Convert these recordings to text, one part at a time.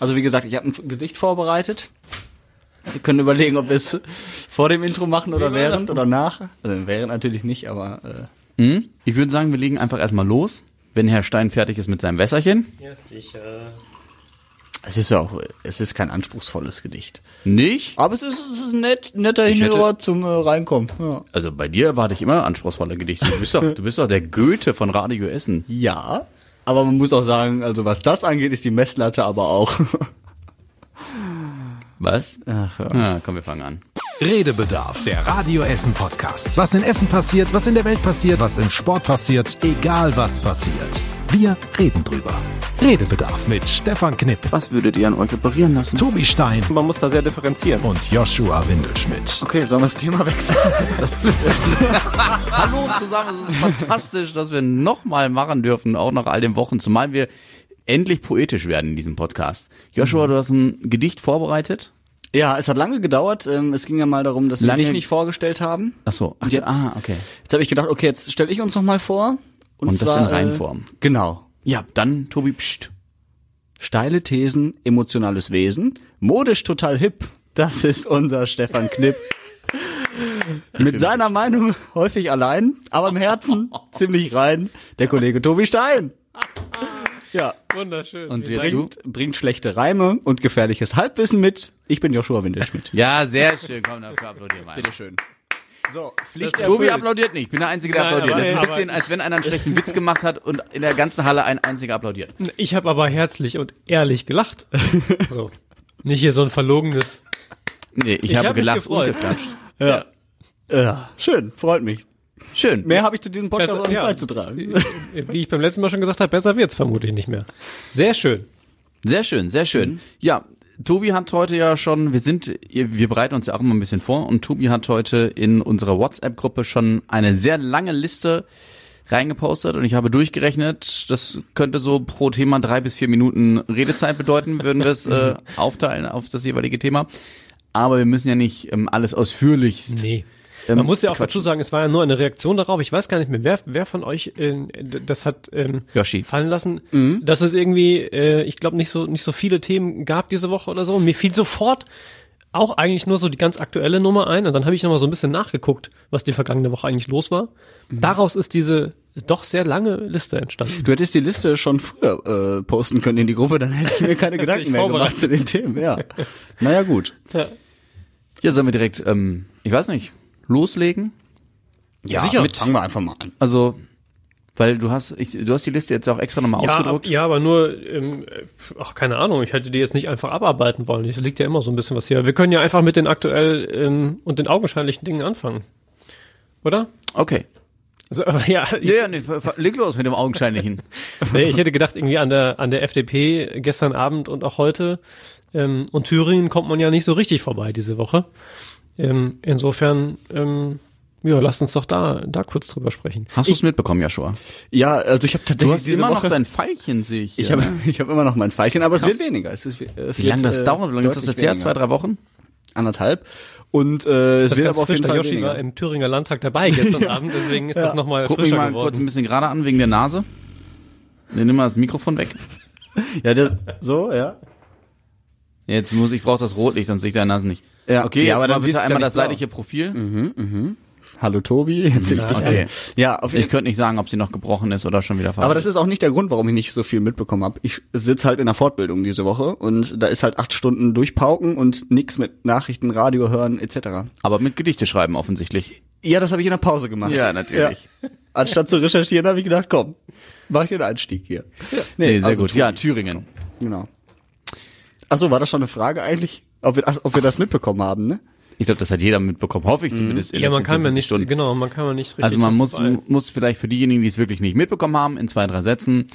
Also wie gesagt, ich habe ein Gesicht vorbereitet. Wir können überlegen, ob wir es vor dem Intro machen oder während oder nach. Also während natürlich nicht, aber äh, Hm? Ich würde sagen, wir legen einfach erstmal los, wenn Herr Stein fertig ist mit seinem Wässerchen. Ja, sicher. es ist ja auch, es ist kein anspruchsvolles Gedicht. Nicht? Aber es ist, es ist nett, netter Hinhörer zum äh, Reinkommen. Ja. Also bei dir erwarte ich immer anspruchsvolle Gedichte. Du bist doch, du bist doch der Goethe von Radio Essen. ja, aber man muss auch sagen, also was das angeht, ist die Messlatte aber auch. Was? Ach, ja. Ah, komm, wir fangen an. Redebedarf, der Radio Essen Podcast. Was in Essen passiert, was in der Welt passiert, was im Sport passiert, egal was passiert. Wir reden drüber. Redebedarf mit Stefan Knipp, Was würdet ihr an euch operieren lassen? Tobi Stein Man muss da sehr differenzieren. und Joshua Windelschmidt. Okay, sollen wir das Thema wechseln? Hallo zusammen, es ist fantastisch, dass wir nochmal machen dürfen, auch nach all den Wochen, zumal wir endlich poetisch werden in diesem Podcast. Joshua, du hast ein Gedicht vorbereitet. ja, es hat lange gedauert. Ähm, es ging ja mal darum, dass wir Lange- dich nicht vorgestellt haben. Ach so, ach, Jetzt- ah, okay. Jetzt habe ich gedacht, okay, jetzt stelle ich uns noch mal vor. Und das zwar, in äh, Reinform. Genau. Ja, dann, Tobi, pst. Steile Thesen, emotionales Wesen, modisch total hip. Das ist unser Stefan Knipp. Mit seiner Meinung häufig allein, aber im Herzen ziemlich rein. Der Kollege Tobi Stein. Ja, Wunderschön. Und jetzt Dank. du? bringt, bringt schlechte Reime und gefährliches Halbwissen mit. Ich bin Joshua Windelschmidt. Ja, sehr schön. Komm, dafür applaudieren wir. Bitteschön. So, Pflicht Tobi applaudiert nicht. Ich bin der Einzige, der Nein, applaudiert. Das ist ein bisschen, als wenn einer einen schlechten Witz gemacht hat und in der ganzen Halle ein einziger applaudiert. Ich habe aber herzlich und ehrlich gelacht. So. Nicht hier so ein verlogenes. Nee, ich, Ich habe hab gelacht und geklatscht. Ja. ja, schön, freut mich. Schön. Mehr habe ich zu diesem Podcast Besser- auch nicht ja. beizutragen. Wie ich beim letzten Mal schon gesagt habe, besser wird's vermutlich nicht mehr. Sehr schön. Sehr schön, sehr schön. Ja, Tobi hat heute ja schon, wir sind, wir bereiten uns ja auch immer ein bisschen vor und Tobi hat heute in unserer WhatsApp-Gruppe schon eine sehr lange Liste reingepostet und ich habe durchgerechnet, das könnte so pro Thema drei bis vier Minuten Redezeit bedeuten, würden wir es äh, aufteilen auf das jeweilige Thema. Aber wir müssen ja nicht ähm, alles ausführlich. Nee. Ähm, Man muss ja auch quatschen. dazu sagen, es war ja nur eine Reaktion darauf. Ich weiß gar nicht mehr, wer, wer von euch äh, das hat ähm, Yoshi. fallen lassen, dass es irgendwie, äh, ich glaube, nicht so nicht so viele Themen gab diese Woche oder so. Und mir fiel sofort auch eigentlich nur so die ganz aktuelle Nummer ein. Und dann habe ich nochmal so ein bisschen nachgeguckt, was die vergangene Woche eigentlich los war. Daraus ist diese doch sehr lange Liste entstanden. Du hättest die Liste schon früher äh, posten können in die Gruppe, dann hätte ich mir keine Gedanken mehr gemacht zu den Themen. Ja. Naja, gut. Ja, sollen wir direkt, ähm, ich weiß nicht, loslegen? Ja, sicher. Mit, fangen wir einfach mal an. Also, weil du hast, ich, du hast die Liste jetzt auch extra nochmal Ja, ausgedruckt. ab- ja, aber nur, ähm, äh, ach, keine Ahnung, ich hätte die jetzt nicht einfach abarbeiten wollen. Es liegt ja immer so ein bisschen was hier. Wir können ja einfach mit den aktuell ähm, und den augenscheinlichen Dingen anfangen. Oder? Okay. Also, ja, Ja, ja, nee, leg los mit dem Augenscheinlichen. nee, ich hätte gedacht, irgendwie an der, an der FDP gestern Abend und auch heute ähm, und Thüringen kommt man ja nicht so richtig vorbei diese Woche. Ähm, insofern, ähm, ja, lasst uns doch da, da kurz drüber sprechen. Hast du es mitbekommen, Joshua? Ja, also ich habe Du tatsächlich hast diese immer Woche, noch dein Pfeilchen, sehe ich. ich hier, habe ne? ich hab immer noch mein Pfeilchen, aber es Krass. wird weniger. Es ist, es Wie lange das äh, dauert? Wie lange ist das jetzt her? Zwei, drei Wochen? Anderthalb. Und äh, es wird aber auf jeden der Fall Yoshi weniger. war im Thüringer Landtag dabei gestern Abend, deswegen ist das nochmal Guck mich frischer mal geworden. kurz ein bisschen gerade an wegen der Nase. Nee, nimm mal das Mikrofon weg. Ja, das, so, ja. Jetzt muss ich brauche das Rotlicht, sonst sehe ich deine Nase nicht. Ja, Okay, ja, aber mal dann bitte siehst du's einmal ja das seitliche Profil. Hallo Tobi, jetzt sehe ich dich okay. an. Ja, auf jeden Ich könnte nicht sagen, ob sie noch gebrochen ist oder schon wieder Aber das ist auch nicht der Grund, warum ich nicht so viel mitbekommen habe. Ich sitze halt in der Fortbildung diese Woche und da ist halt acht Stunden durchpauken und nix mit Nachrichten, Radio hören etc. Aber mit Gedichte schreiben offensichtlich. Ja, das habe ich in der Pause gemacht. Ja, natürlich. Ja. Anstatt zu recherchieren, habe ich gedacht, komm, mach ich den Einstieg hier. Nee, sehr also gut. Tobi, Ja, Thüringen. Genau. Achso, war das schon eine Frage eigentlich? Ob wir, ach, ob wir das mitbekommen haben, ne? Ich glaube, das hat jeder mitbekommen. Hoffe ich zumindest. in ja, man kann ja 24 nicht, Stunden. genau, man kann ja nicht richtig. Also man muss, vorbei. muss vielleicht für diejenigen, die es wirklich nicht mitbekommen haben, in zwei, drei Sätzen.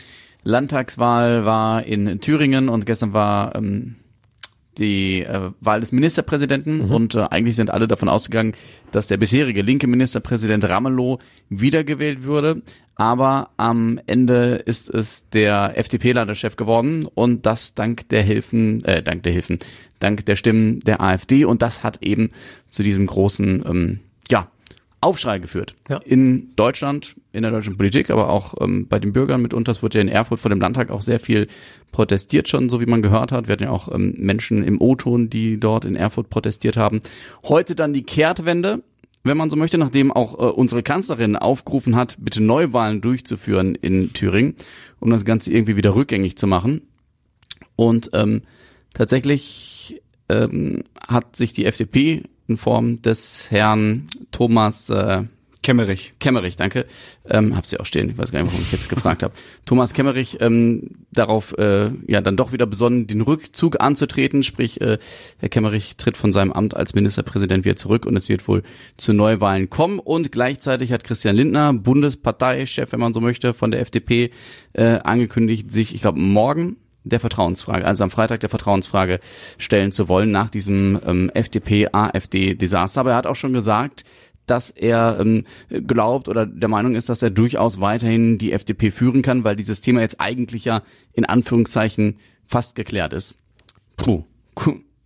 Landtagswahl war in Thüringen und gestern war ähm, die äh, Wahl des Ministerpräsidenten und äh, eigentlich sind alle davon ausgegangen, dass der bisherige linke Ministerpräsident Ramelow wiedergewählt würde. Aber am Ende ist es der FDP-Landeschef geworden und das dank der Hilfen, äh, dank der Hilfen, dank der Stimmen der AfD und das hat eben zu diesem großen, ähm, ja, Aufschrei geführt. Ja. In Deutschland, in der deutschen Politik, aber auch ähm, bei den Bürgern mitunter. Es wurde ja in Erfurt vor dem Landtag auch sehr viel protestiert schon, so wie man gehört hat. Wir hatten ja auch ähm, Menschen im O-Ton, die dort in Erfurt protestiert haben. Heute dann die Kehrtwende, wenn man so möchte, nachdem auch äh, unsere Kanzlerin aufgerufen hat, bitte Neuwahlen durchzuführen in Thüringen, um das Ganze irgendwie wieder rückgängig zu machen. Und ähm, tatsächlich ähm, hat sich die FDP in Form des Herrn Thomas äh, Kemmerich. Kemmerich, danke. Ähm, hab sie auch stehen. Ich weiß gar nicht, warum ich jetzt gefragt habe. Thomas Kemmerich ähm, darauf äh, ja dann doch wieder besonnen, den Rückzug anzutreten. Sprich, äh, Herr Kemmerich tritt von seinem Amt als Ministerpräsident wieder zurück und es wird wohl zu Neuwahlen kommen. Und gleichzeitig hat Christian Lindner, Bundesparteichef, wenn man so möchte, von der FDP äh, angekündigt, sich, ich glaube, morgen der Vertrauensfrage, also am Freitag der Vertrauensfrage stellen zu wollen nach diesem ähm, FDP-AfD-Desaster. Aber er hat auch schon gesagt, dass er ähm, glaubt oder der Meinung ist, dass er durchaus weiterhin die FDP führen kann, weil dieses Thema jetzt eigentlich ja in Anführungszeichen fast geklärt ist. Puh.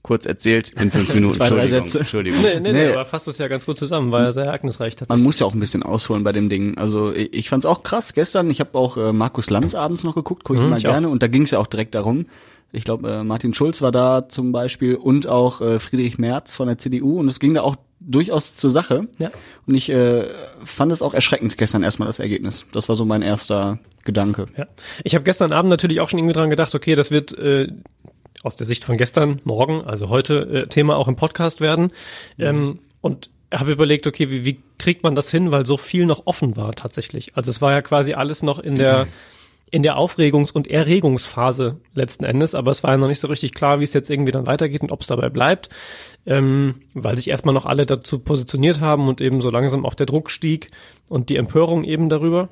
Kurz erzählt in fünf Minuten. Zwei, drei Entschuldigung, Sätze. Entschuldigung. Nee, nee, nee, Nee. aber fasst es ja ganz gut zusammen, war ja sehr ereignisreich Man tatsächlich. muss ja auch ein bisschen ausholen bei dem Ding. Also ich, ich fand's auch krass gestern. Ich habe auch äh, Markus Lanz abends noch geguckt, gucke ich Mhm, mal ich gerne. Und da ging's ja auch direkt darum. Ich glaube, äh, Martin Schulz war da zum Beispiel und auch äh, Friedrich Merz von der CDU. Und es ging da auch durchaus zur Sache. Ja. Und ich äh, fand es auch erschreckend gestern erstmal das Ergebnis. Das war so mein erster Gedanke. Ja. Ich habe gestern Abend natürlich auch schon irgendwie dran gedacht, okay, das wird äh, aus der Sicht von gestern, morgen, also heute äh, Thema auch im Podcast werden. Ähm, und habe überlegt, okay, wie, wie kriegt man das hin, weil so viel noch offen war tatsächlich. Also es war ja quasi alles noch in der in der Aufregungs- und Erregungsphase letzten Endes, aber es war ja noch nicht so richtig klar, wie es jetzt irgendwie dann weitergeht und ob es dabei bleibt, ähm, weil sich erstmal noch alle dazu positioniert haben und eben so langsam auch der Druck stieg und die Empörung eben darüber.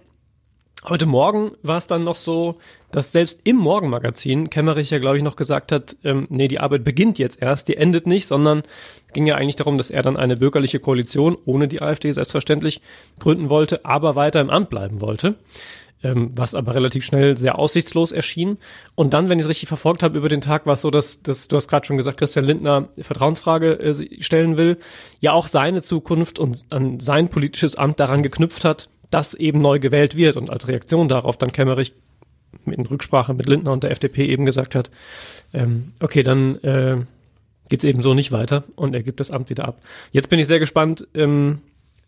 Heute Morgen war es dann noch so, dass selbst im Morgenmagazin Kemmerich ja, glaube ich, noch gesagt hat, ähm, nee, die Arbeit beginnt jetzt erst, die endet nicht, sondern ging ja eigentlich darum, dass er dann eine bürgerliche Koalition ohne die AfD selbstverständlich gründen wollte, aber weiter im Amt bleiben wollte. Ähm, was aber relativ schnell sehr aussichtslos erschien. Und dann, wenn ich es richtig verfolgt habe über den Tag, war es so, dass, dass du hast gerade schon gesagt, Christian Lindner Vertrauensfrage äh, stellen will, ja auch seine Zukunft und an sein politisches Amt daran geknüpft hat, dass eben neu gewählt wird und als Reaktion darauf dann Kemmerich in Rücksprache mit Lindner und der FDP eben gesagt hat, ähm, okay, dann äh, geht's eben so nicht weiter und er gibt das Amt wieder ab. Jetzt bin ich sehr gespannt, ähm,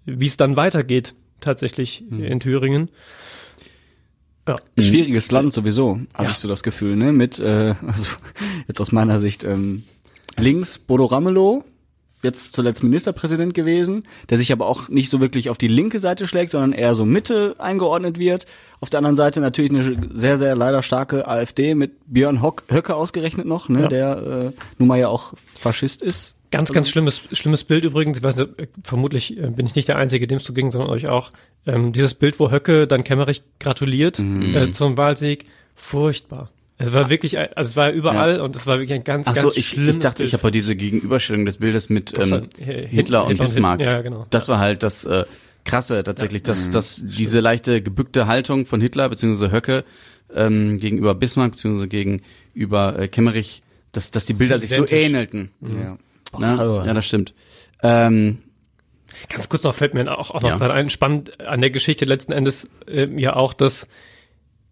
wie es dann weitergeht tatsächlich in Thüringen. Ja. Schwieriges Land sowieso, habe Ja. ich so das Gefühl, ne? Mit, äh, also jetzt aus meiner Sicht, ähm, links Bodo Ramelow, jetzt zuletzt Ministerpräsident gewesen, der sich aber auch nicht so wirklich auf die linke Seite schlägt, sondern eher so Mitte eingeordnet wird. Auf der anderen Seite natürlich eine sehr, sehr leider starke AfD mit Björn Hock, Höcke ausgerechnet noch, ne? Ja. der äh, nun mal ja auch Faschist ist. Ganz, ganz schlimmes, schlimmes Bild übrigens. Ich weiß nicht, äh, vermutlich äh, bin ich nicht der Einzige, dem es so ging, sondern euch auch. Ähm, dieses Bild, wo Höcke dann Kemmerich gratuliert äh, zum Wahlsieg, furchtbar. Es war wirklich, ein- also es war überall und es war wirklich ein ganz, Ach ganz so, ich, schlimmes ich dachte, ich Bild. habe diese Gegenüberstellung des Bildes mit ähm, Äh, Hitler und Hitler und Bismarck. Hit- ja, genau. Das war halt das äh, Krasse tatsächlich, dass, dass diese leichte gebückte Haltung von Hitler bzw. Höcke ähm, gegenüber Bismarck bzw. gegenüber äh, Kemmerich, dass, dass die Bilder sich so identisch. ähnelten. Ja. Ne? Oh. Ja, das stimmt. Ähm, Ganz kurz noch fällt mir auch, auch noch Ja. gerade ein, spannend an der Geschichte letzten Endes ähm, ja auch, dass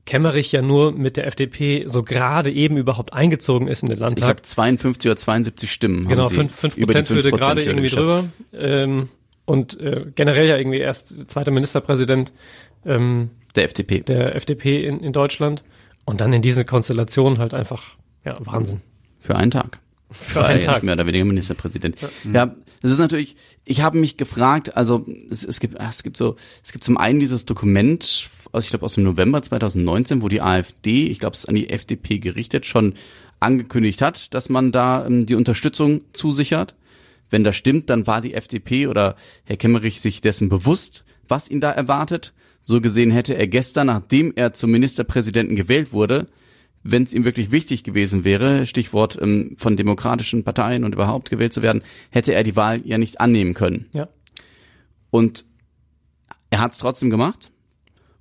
Kemmerich ja nur mit der FDP so gerade eben überhaupt eingezogen ist in den ich Landtag. glaube 52 oder 72 Stimmen. Genau, haben sie fünf fünf über die Prozent würde 5% gerade irgendwie geschafft. drüber. Ähm, und äh, generell ja irgendwie erst zweiter Ministerpräsident ähm, Der FDP. der FDP in, in Deutschland. Und dann in diese Konstellation halt einfach, ja, Wahnsinn. Für einen Tag. Für einen Tag. mehr oder weniger Ministerpräsident. Ja, das ist natürlich, ich habe mich gefragt, also es, es gibt es gibt so es gibt zum einen dieses Dokument, aus, ich glaube aus dem November 2019, wo die AfD, ich glaube es ist an die FDP gerichtet, schon angekündigt hat, dass man da ähm, die Unterstützung zusichert. Wenn das stimmt, dann war die FDP oder Herr Kemmerich sich dessen bewusst, was ihn da erwartet. So gesehen hätte er gestern, nachdem er zum Ministerpräsidenten gewählt wurde, wenn es ihm wirklich wichtig gewesen wäre, Stichwort ähm, von demokratischen Parteien und überhaupt gewählt zu werden, hätte er die Wahl ja nicht annehmen können. Ja. Und er hat es trotzdem gemacht.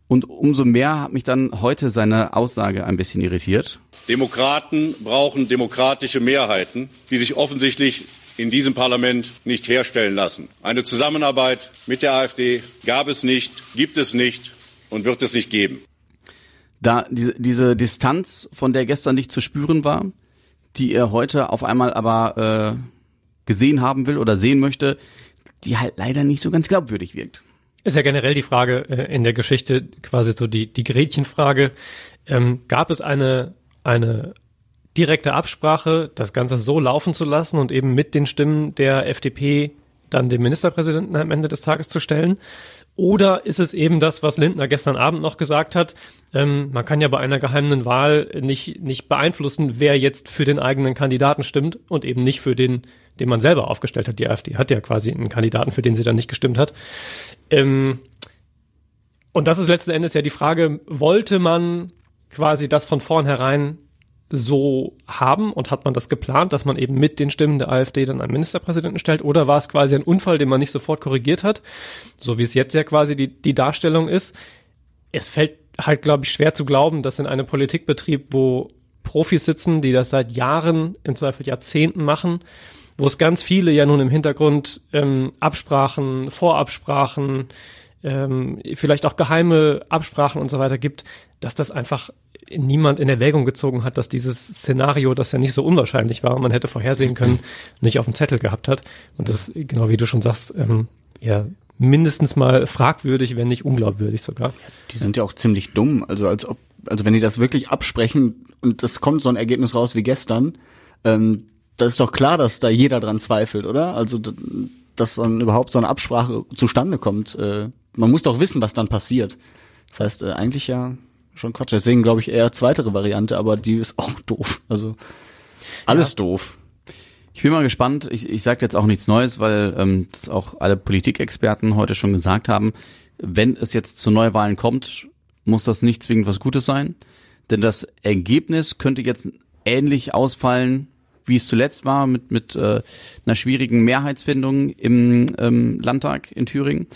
Und umso mehr hat mich dann heute seine Aussage ein bisschen irritiert. Demokraten brauchen demokratische Mehrheiten, die sich offensichtlich in diesem Parlament nicht herstellen lassen. Eine Zusammenarbeit mit der AfD gab es nicht, gibt es nicht und wird es nicht geben. Da diese, diese Distanz, von der gestern nicht zu spüren war, die er heute auf einmal aber äh, gesehen haben will oder sehen möchte, die halt leider nicht so ganz glaubwürdig wirkt. Ist ja generell die Frage äh, in der Geschichte, quasi so die, die Gretchenfrage. Ähm, gab es eine, eine direkte Absprache, das Ganze so laufen zu lassen und eben mit den Stimmen der FDP dann den Ministerpräsidenten am Ende des Tages zu stellen? Oder ist es eben das, was Lindner gestern Abend noch gesagt hat? Ähm, man kann ja bei einer geheimen Wahl nicht, nicht beeinflussen, wer jetzt für den eigenen Kandidaten stimmt und eben nicht für den, den man selber aufgestellt hat. Die AfD hat ja quasi einen Kandidaten, für den sie dann nicht gestimmt hat. Ähm, und das ist letzten Endes ja die Frage, wollte man quasi das von vornherein so haben und hat man das geplant, dass man eben mit den Stimmen der AfD dann einen Ministerpräsidenten stellt oder war es quasi ein Unfall, den man nicht sofort korrigiert hat, so wie es jetzt ja quasi die, die Darstellung ist. Es fällt halt, glaube ich, schwer zu glauben, dass in einem Politikbetrieb, wo Profis sitzen, die das seit Jahren, im Zweifel Jahrzehnten machen, wo es ganz viele ja nun im Hintergrund ähm, Absprachen, Vorabsprachen, ähm, vielleicht auch geheime Absprachen und so weiter gibt, dass das einfach niemand in Erwägung gezogen hat, dass dieses Szenario, das ja nicht so unwahrscheinlich war, man hätte vorhersehen können, nicht auf dem Zettel gehabt hat. Und das, genau wie du schon sagst, ähm, ja, mindestens mal fragwürdig, wenn nicht unglaubwürdig sogar. Die sind ja auch ziemlich dumm. Also als ob, also wenn die das wirklich absprechen und es kommt so ein Ergebnis raus wie gestern, ähm, das ist doch klar, dass da jeder dran zweifelt, oder? Also dass dann überhaupt so eine Absprache zustande kommt. Äh, man muss doch wissen, was dann passiert. Das heißt, äh, eigentlich ja schon Quatsch. Deswegen glaube ich eher zweitere Variante, aber die ist auch doof. Also alles ja. doof. Ich bin mal gespannt. Ich, ich sage jetzt auch nichts Neues, weil ähm, das auch alle Politikexperten heute schon gesagt haben. Wenn es jetzt zu Neuwahlen kommt, muss das nicht zwingend was Gutes sein. Denn das Ergebnis könnte jetzt ähnlich ausfallen wie es zuletzt war, mit, mit äh, einer schwierigen Mehrheitsfindung im ähm, Landtag in Thüringen,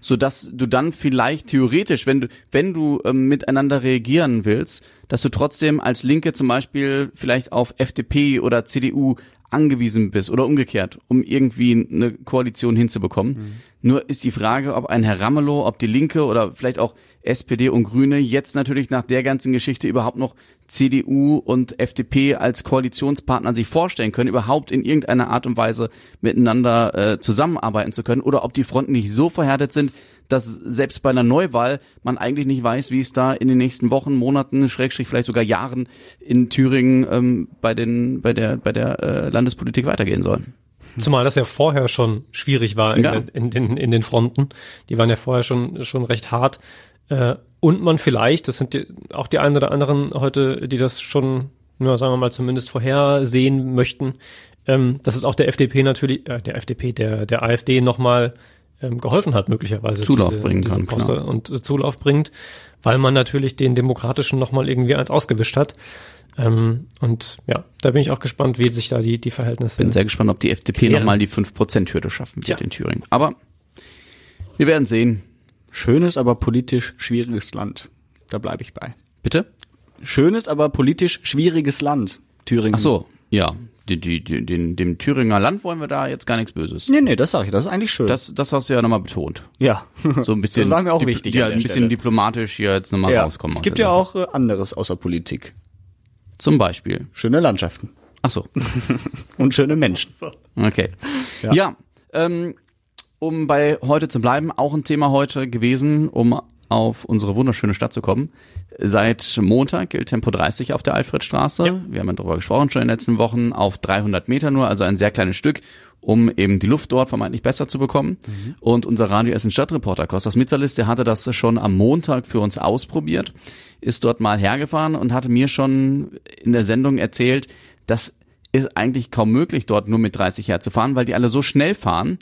so dass du dann vielleicht theoretisch, wenn du, wenn du ähm, miteinander reagieren willst, dass du trotzdem als Linke zum Beispiel vielleicht auf FDP oder CDU angewiesen bist oder umgekehrt, um irgendwie eine Koalition hinzubekommen. Mhm. Nur ist die Frage, ob ein Herr Ramelow, ob die Linke oder vielleicht auch SPD und Grüne jetzt natürlich nach der ganzen Geschichte überhaupt noch CDU und FDP als Koalitionspartner sich vorstellen können, überhaupt in irgendeiner Art und Weise miteinander äh, zusammenarbeiten zu können oder ob die Fronten nicht so verhärtet sind, dass selbst bei einer Neuwahl man eigentlich nicht weiß, wie es da in den nächsten Wochen, Monaten, Schrägstrich vielleicht sogar Jahren in Thüringen ähm, bei den bei der bei der äh, Landespolitik weitergehen soll. Zumal das ja vorher schon schwierig war in, ja. in, den, in den Fronten. Die waren ja vorher schon, schon recht hart. Äh, und man vielleicht, das sind die, auch die einen oder anderen heute, die das schon, ja, sagen wir mal, zumindest vorhersehen möchten, ähm, dass es auch der FDP natürlich, äh, der FDP, der, der AfD nochmal ähm, geholfen hat, möglicherweise. Zulauf diese, bringen diese kann, klar. und äh, Zulauf bringt, weil man natürlich den Demokratischen nochmal irgendwie eins ausgewischt hat. Ähm, und ja, da bin ich auch gespannt, wie sich da die, die Verhältnisse. Bin sehr gespannt, ob die FDP nochmal die 5%-Hürde schaffen wird ja. in Thüringen. Aber wir werden sehen. Schönes, aber politisch schwieriges Land. Da bleibe ich bei. Bitte? Schönes, aber politisch schwieriges Land. Thüringen. Ach so, ja die, die, die, den, dem Thüringer Land wollen wir da jetzt gar nichts Böses. Nee, nee, das sag ich, das ist eigentlich schön. Das, das hast du ja nochmal betont. Ja. So ein bisschen. Das war mir auch wichtig. Ja, ein bisschen Stelle. diplomatisch hier jetzt nochmal ja. rauskommen. Es gibt ja auch äh, anderes außer Politik. Zum Beispiel. Schöne Landschaften. Ach so. Und schöne Menschen. Okay. Ja, ja ähm, um bei heute zu bleiben, auch ein Thema heute gewesen, um auf unsere wunderschöne Stadt zu kommen. Seit Montag gilt Tempo 30 auf der Alfredstraße. Ja. Wir haben ja darüber gesprochen schon in den letzten Wochen, auf 300 Meter nur, also ein sehr kleines Stück, um eben die Luft dort vermeintlich besser zu bekommen. Mhm. Und unser Radio Essen Stadtreporter Kostas Mitzalis, der hatte das schon am Montag für uns ausprobiert, ist dort mal hergefahren und hatte mir schon in der Sendung erzählt, dass ist eigentlich kaum möglich, dort nur mit 30 herzufahren, weil die alle so schnell fahren,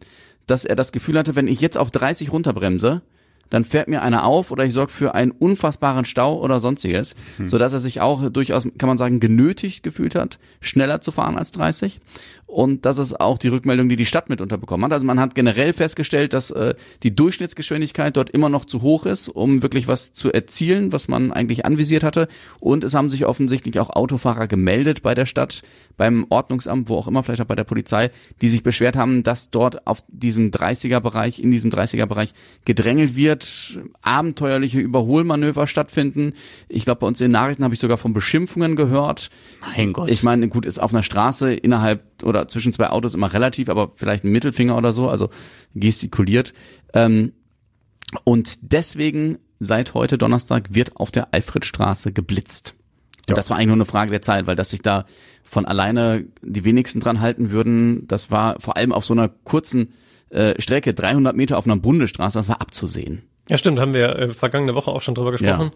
dass er das Gefühl hatte, wenn ich jetzt auf 30 runterbremse, dann fährt mir einer auf oder ich sorge für einen unfassbaren Stau oder sonstiges, hm. so dass er sich auch durchaus, kann man sagen, genötigt gefühlt hat, schneller zu fahren als 30. Und das ist auch die Rückmeldung, die die Stadt mit unterbekommen hat. Also man hat generell festgestellt, dass äh, die Durchschnittsgeschwindigkeit dort immer noch zu hoch ist, um wirklich was zu erzielen, was man eigentlich anvisiert hatte. Und es haben sich offensichtlich auch Autofahrer gemeldet bei der Stadt, beim Ordnungsamt, wo auch immer, vielleicht auch bei der Polizei, die sich beschwert haben, dass dort auf diesem 30er-Bereich, in diesem 30er-Bereich gedrängelt wird, abenteuerliche Überholmanöver stattfinden. Ich glaube, bei uns in den Nachrichten habe ich sogar von Beschimpfungen gehört. Mein Gott. Ich meine, gut, ist auf einer Straße innerhalb oder zwischen zwei Autos immer relativ, aber vielleicht ein Mittelfinger oder so, also gestikuliert. Ähm, und deswegen seit heute Donnerstag wird auf der Alfredstraße geblitzt. Und Ja. das war eigentlich nur eine Frage der Zeit, weil dass sich da von alleine die wenigsten dran halten würden, das war vor allem auf so einer kurzen äh, Strecke, 300 Meter auf einer Bundesstraße, das war abzusehen. Ja, stimmt, haben wir äh, vergangene Woche auch schon drüber gesprochen.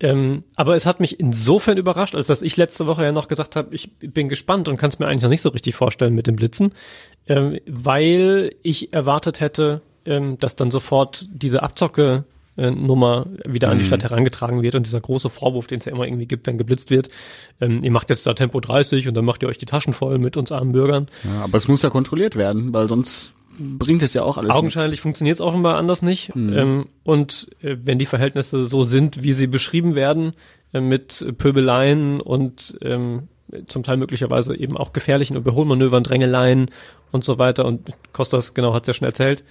Ähm, aber es hat mich insofern überrascht, als dass ich letzte Woche ja noch gesagt habe, ich bin gespannt und kann es mir eigentlich noch nicht so richtig vorstellen mit dem Blitzen, ähm, weil ich erwartet hätte, ähm, dass dann sofort diese Abzocke äh, Nummer wieder an die Stadt herangetragen wird und dieser große Vorwurf, den es ja immer irgendwie gibt, wenn geblitzt wird, ähm, ihr macht jetzt da Tempo 30 und dann macht ihr euch die Taschen voll mit uns armen Bürgern. Ja, aber es muss ja kontrolliert werden, weil sonst bringt es ja auch alles Augenscheinlich funktioniert es offenbar anders nicht. Ähm, und äh, wenn die Verhältnisse so sind, wie sie beschrieben werden, äh, mit Pöbeleien und ähm, zum Teil möglicherweise eben auch gefährlichen Überholmanövern, Drängeleien und so weiter. Und Kostas, genau, hat es ja schon erzählt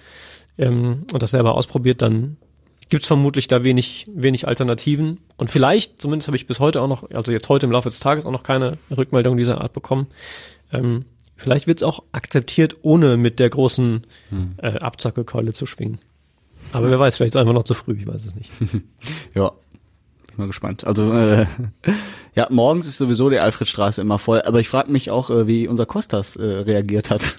ähm, und das selber ausprobiert, dann gibt es vermutlich da wenig, wenig Alternativen. Und vielleicht, zumindest habe ich bis heute auch noch, also jetzt heute im Laufe des Tages auch noch keine Rückmeldung dieser Art bekommen. Ähm, vielleicht wird es auch akzeptiert, ohne mit der großen äh, Abzackekeule zu schwingen. Aber wer weiß, vielleicht ist es einfach noch zu früh, ich weiß es nicht. Ja, bin mal gespannt. Also äh, ja, morgens ist sowieso die Alfredstraße immer voll, aber ich frage mich auch, äh, wie unser Kostas äh, reagiert hat.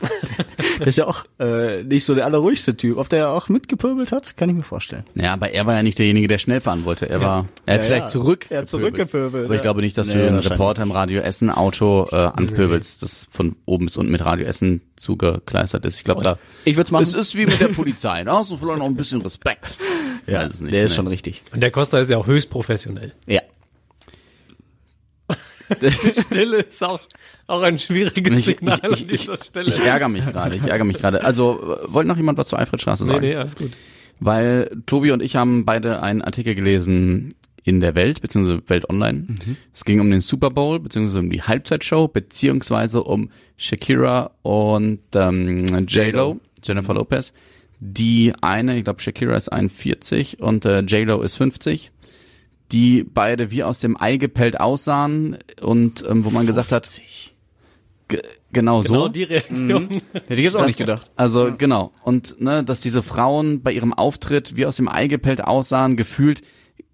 der ist ja auch äh, nicht so der allerruhigste Typ. Ob der auch mitgepöbelt hat, kann ich mir vorstellen. Ja, aber er war ja nicht derjenige, der schnell fahren wollte. Er war, er hat Ja, vielleicht ja. zurück. Er hat zurückgepöbelt, Aber ich glaube nicht, dass Nee, du einen. Reporter im Radio Essen Auto äh, anpöbelst, das von oben bis unten mit Radio Essen zugekleistert ist. Ich glaube, da. Ich würd's machen. Es ist wie mit der Polizei. Da hast du vielleicht noch ein bisschen Respekt. Ja, der ist nee. schon richtig. Und der Costa ist ja auch höchst professionell. Ja. Stille ist auch, auch ein schwieriges Ich- Signal ich- an dieser Stelle. Ich ärgere mich gerade. Ich ärgere mich gerade. Also, äh, wollte noch jemand was zur Alfredstraße nee, sagen? nee, alles gut. Weil Tobi und ich haben beide einen Artikel gelesen in der Welt, beziehungsweise Welt Online. Es ging um den Super Bowl, beziehungsweise um die Halbzeitshow, beziehungsweise um Shakira und ähm, J-Lo, Jennifer Lopez. Die eine, ich glaube Shakira ist 41 und äh, J-Lo ist 50 die beide wie aus dem Ei gepellt aussahen und ähm, wo man gesagt hat, ge genau, Genau so. die Reaktion. Hätte ich jetzt auch Das- nicht gedacht. Also genau. Und ne, dass diese Frauen bei ihrem Auftritt wie aus dem Ei gepellt aussahen, gefühlt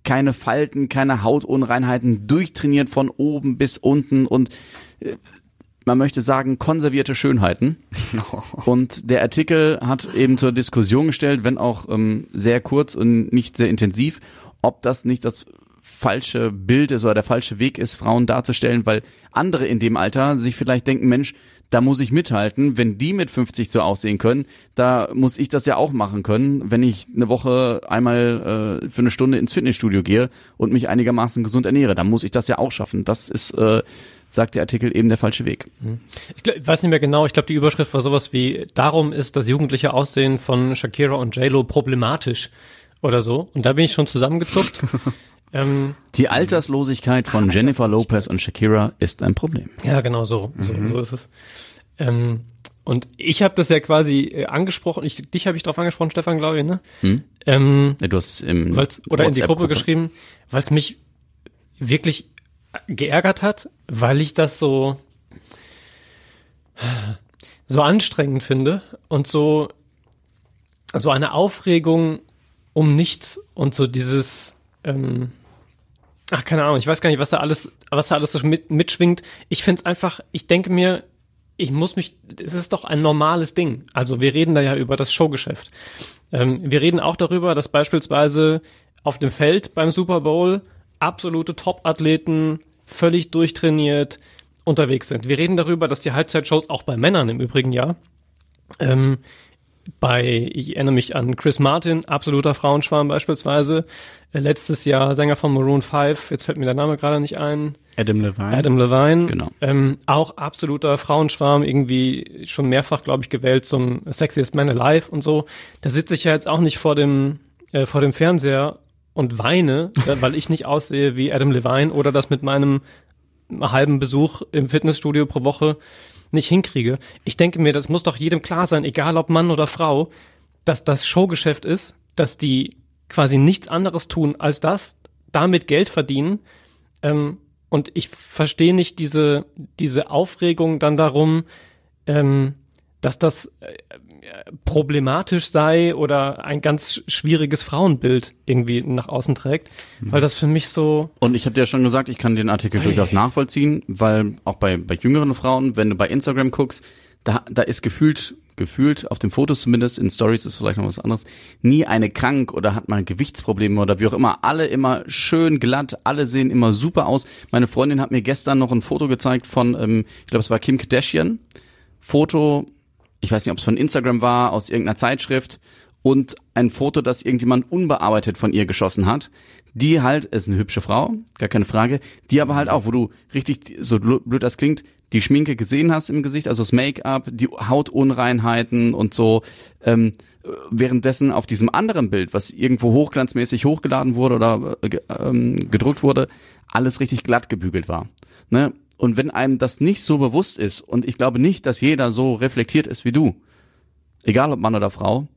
keine Falten, keine Hautunreinheiten, durchtrainiert von oben bis unten und äh, man möchte sagen, konservierte Schönheiten. Und der Artikel hat eben zur Diskussion gestellt, wenn auch ähm, sehr kurz und nicht sehr intensiv, ob das nicht das falsche Bild ist oder der falsche Weg ist, Frauen darzustellen, weil andere in dem Alter sich vielleicht denken, Mensch, da muss ich mithalten, wenn die mit 50 so aussehen können, da muss ich das ja auch machen können, wenn ich eine Woche einmal äh, für eine Stunde ins Fitnessstudio gehe und mich einigermaßen gesund ernähre, dann muss ich das ja auch schaffen. Das ist, äh, sagt der Artikel, eben der falsche Weg. Ich, glaub, ich weiß nicht mehr genau, ich glaube, die Überschrift war sowas wie, darum ist das jugendliche Aussehen von Shakira und J-Lo problematisch oder so. Und da bin ich schon zusammengezuckt. ähm, Die Alterslosigkeit von Jennifer Lopez und Shakira ist ein Problem. ja, genau so, so, so ist es. Ähm, und ich habe das ja quasi äh, angesprochen, ich, dich habe ich drauf angesprochen, Stefan, glaube ich, ne? Ähm, Ja, Du hast im oder in die Gruppe WhatsApp-Gruppe. geschrieben, weil es mich wirklich geärgert hat, weil ich das so so anstrengend finde und so so eine Aufregung um nichts und so dieses ähm, ach keine Ahnung, ich weiß gar nicht, was da alles was da alles so mit, mitschwingt. Ich finde es einfach, ich denke mir, ich muss mich, es ist doch ein normales Ding. Also wir reden da ja über das Showgeschäft. Ähm, wir reden auch darüber, dass beispielsweise auf dem Feld beim Super Bowl absolute Top-Athleten völlig durchtrainiert unterwegs sind. Wir reden darüber, dass die Halbzeitshows auch bei Männern im Übrigen ja ähm, bei, ich erinnere mich an Chris Martin, absoluter Frauenschwarm beispielsweise. Äh, letztes Jahr Sänger von Maroon 5, jetzt fällt mir der Name gerade nicht ein. Adam Levine. Adam Levine. Genau. Ähm, auch absoluter Frauenschwarm, irgendwie schon mehrfach, glaube ich, gewählt zum Sexiest Man Alive und so. Da sitze ich ja jetzt auch nicht vor dem, äh, vor dem Fernseher und weine, äh, weil ich nicht aussehe wie Adam Levine oder das mit meinem halben Besuch im Fitnessstudio pro Woche nicht hinkriege. Ich denke mir, das muss doch jedem klar sein, egal ob Mann oder Frau, dass das Showgeschäft ist, dass die quasi nichts anderes tun als das, damit Geld verdienen. Ähm, und ich verstehe nicht diese, diese Aufregung dann darum, ähm, dass das äh, problematisch sei oder ein ganz schwieriges Frauenbild irgendwie nach außen trägt, weil das für mich so Und ich habe dir ja schon gesagt, ich kann den Artikel durchaus nachvollziehen, weil auch bei, bei jüngeren Frauen, wenn du bei Instagram guckst, da, da ist gefühlt, gefühlt, auf den Fotos zumindest, in Stories ist vielleicht noch was anderes, nie eine krank oder hat mal Gewichtsprobleme oder wie auch immer. Alle immer schön glatt, alle sehen immer super aus. Meine Freundin hat mir gestern noch ein Foto gezeigt von, ähm, ich glaube, es war Kim Kardashian. Foto, ich weiß nicht, ob es von Instagram war, aus irgendeiner Zeitschrift und ein Foto, das irgendjemand unbearbeitet von ihr geschossen hat. Die halt, ist eine hübsche Frau, gar keine Frage, die aber halt auch, wo du richtig, so blöd das klingt, die Schminke gesehen hast im Gesicht, also das Make-up, die Hautunreinheiten und so, ähm, währenddessen auf diesem anderen Bild, was irgendwo hochglanzmäßig hochgeladen wurde oder äh, ähm, gedruckt wurde, alles richtig glatt gebügelt war. Ne? Und wenn einem das nicht so bewusst ist, und ich glaube nicht, dass jeder so reflektiert ist wie du, egal ob Mann oder Frau,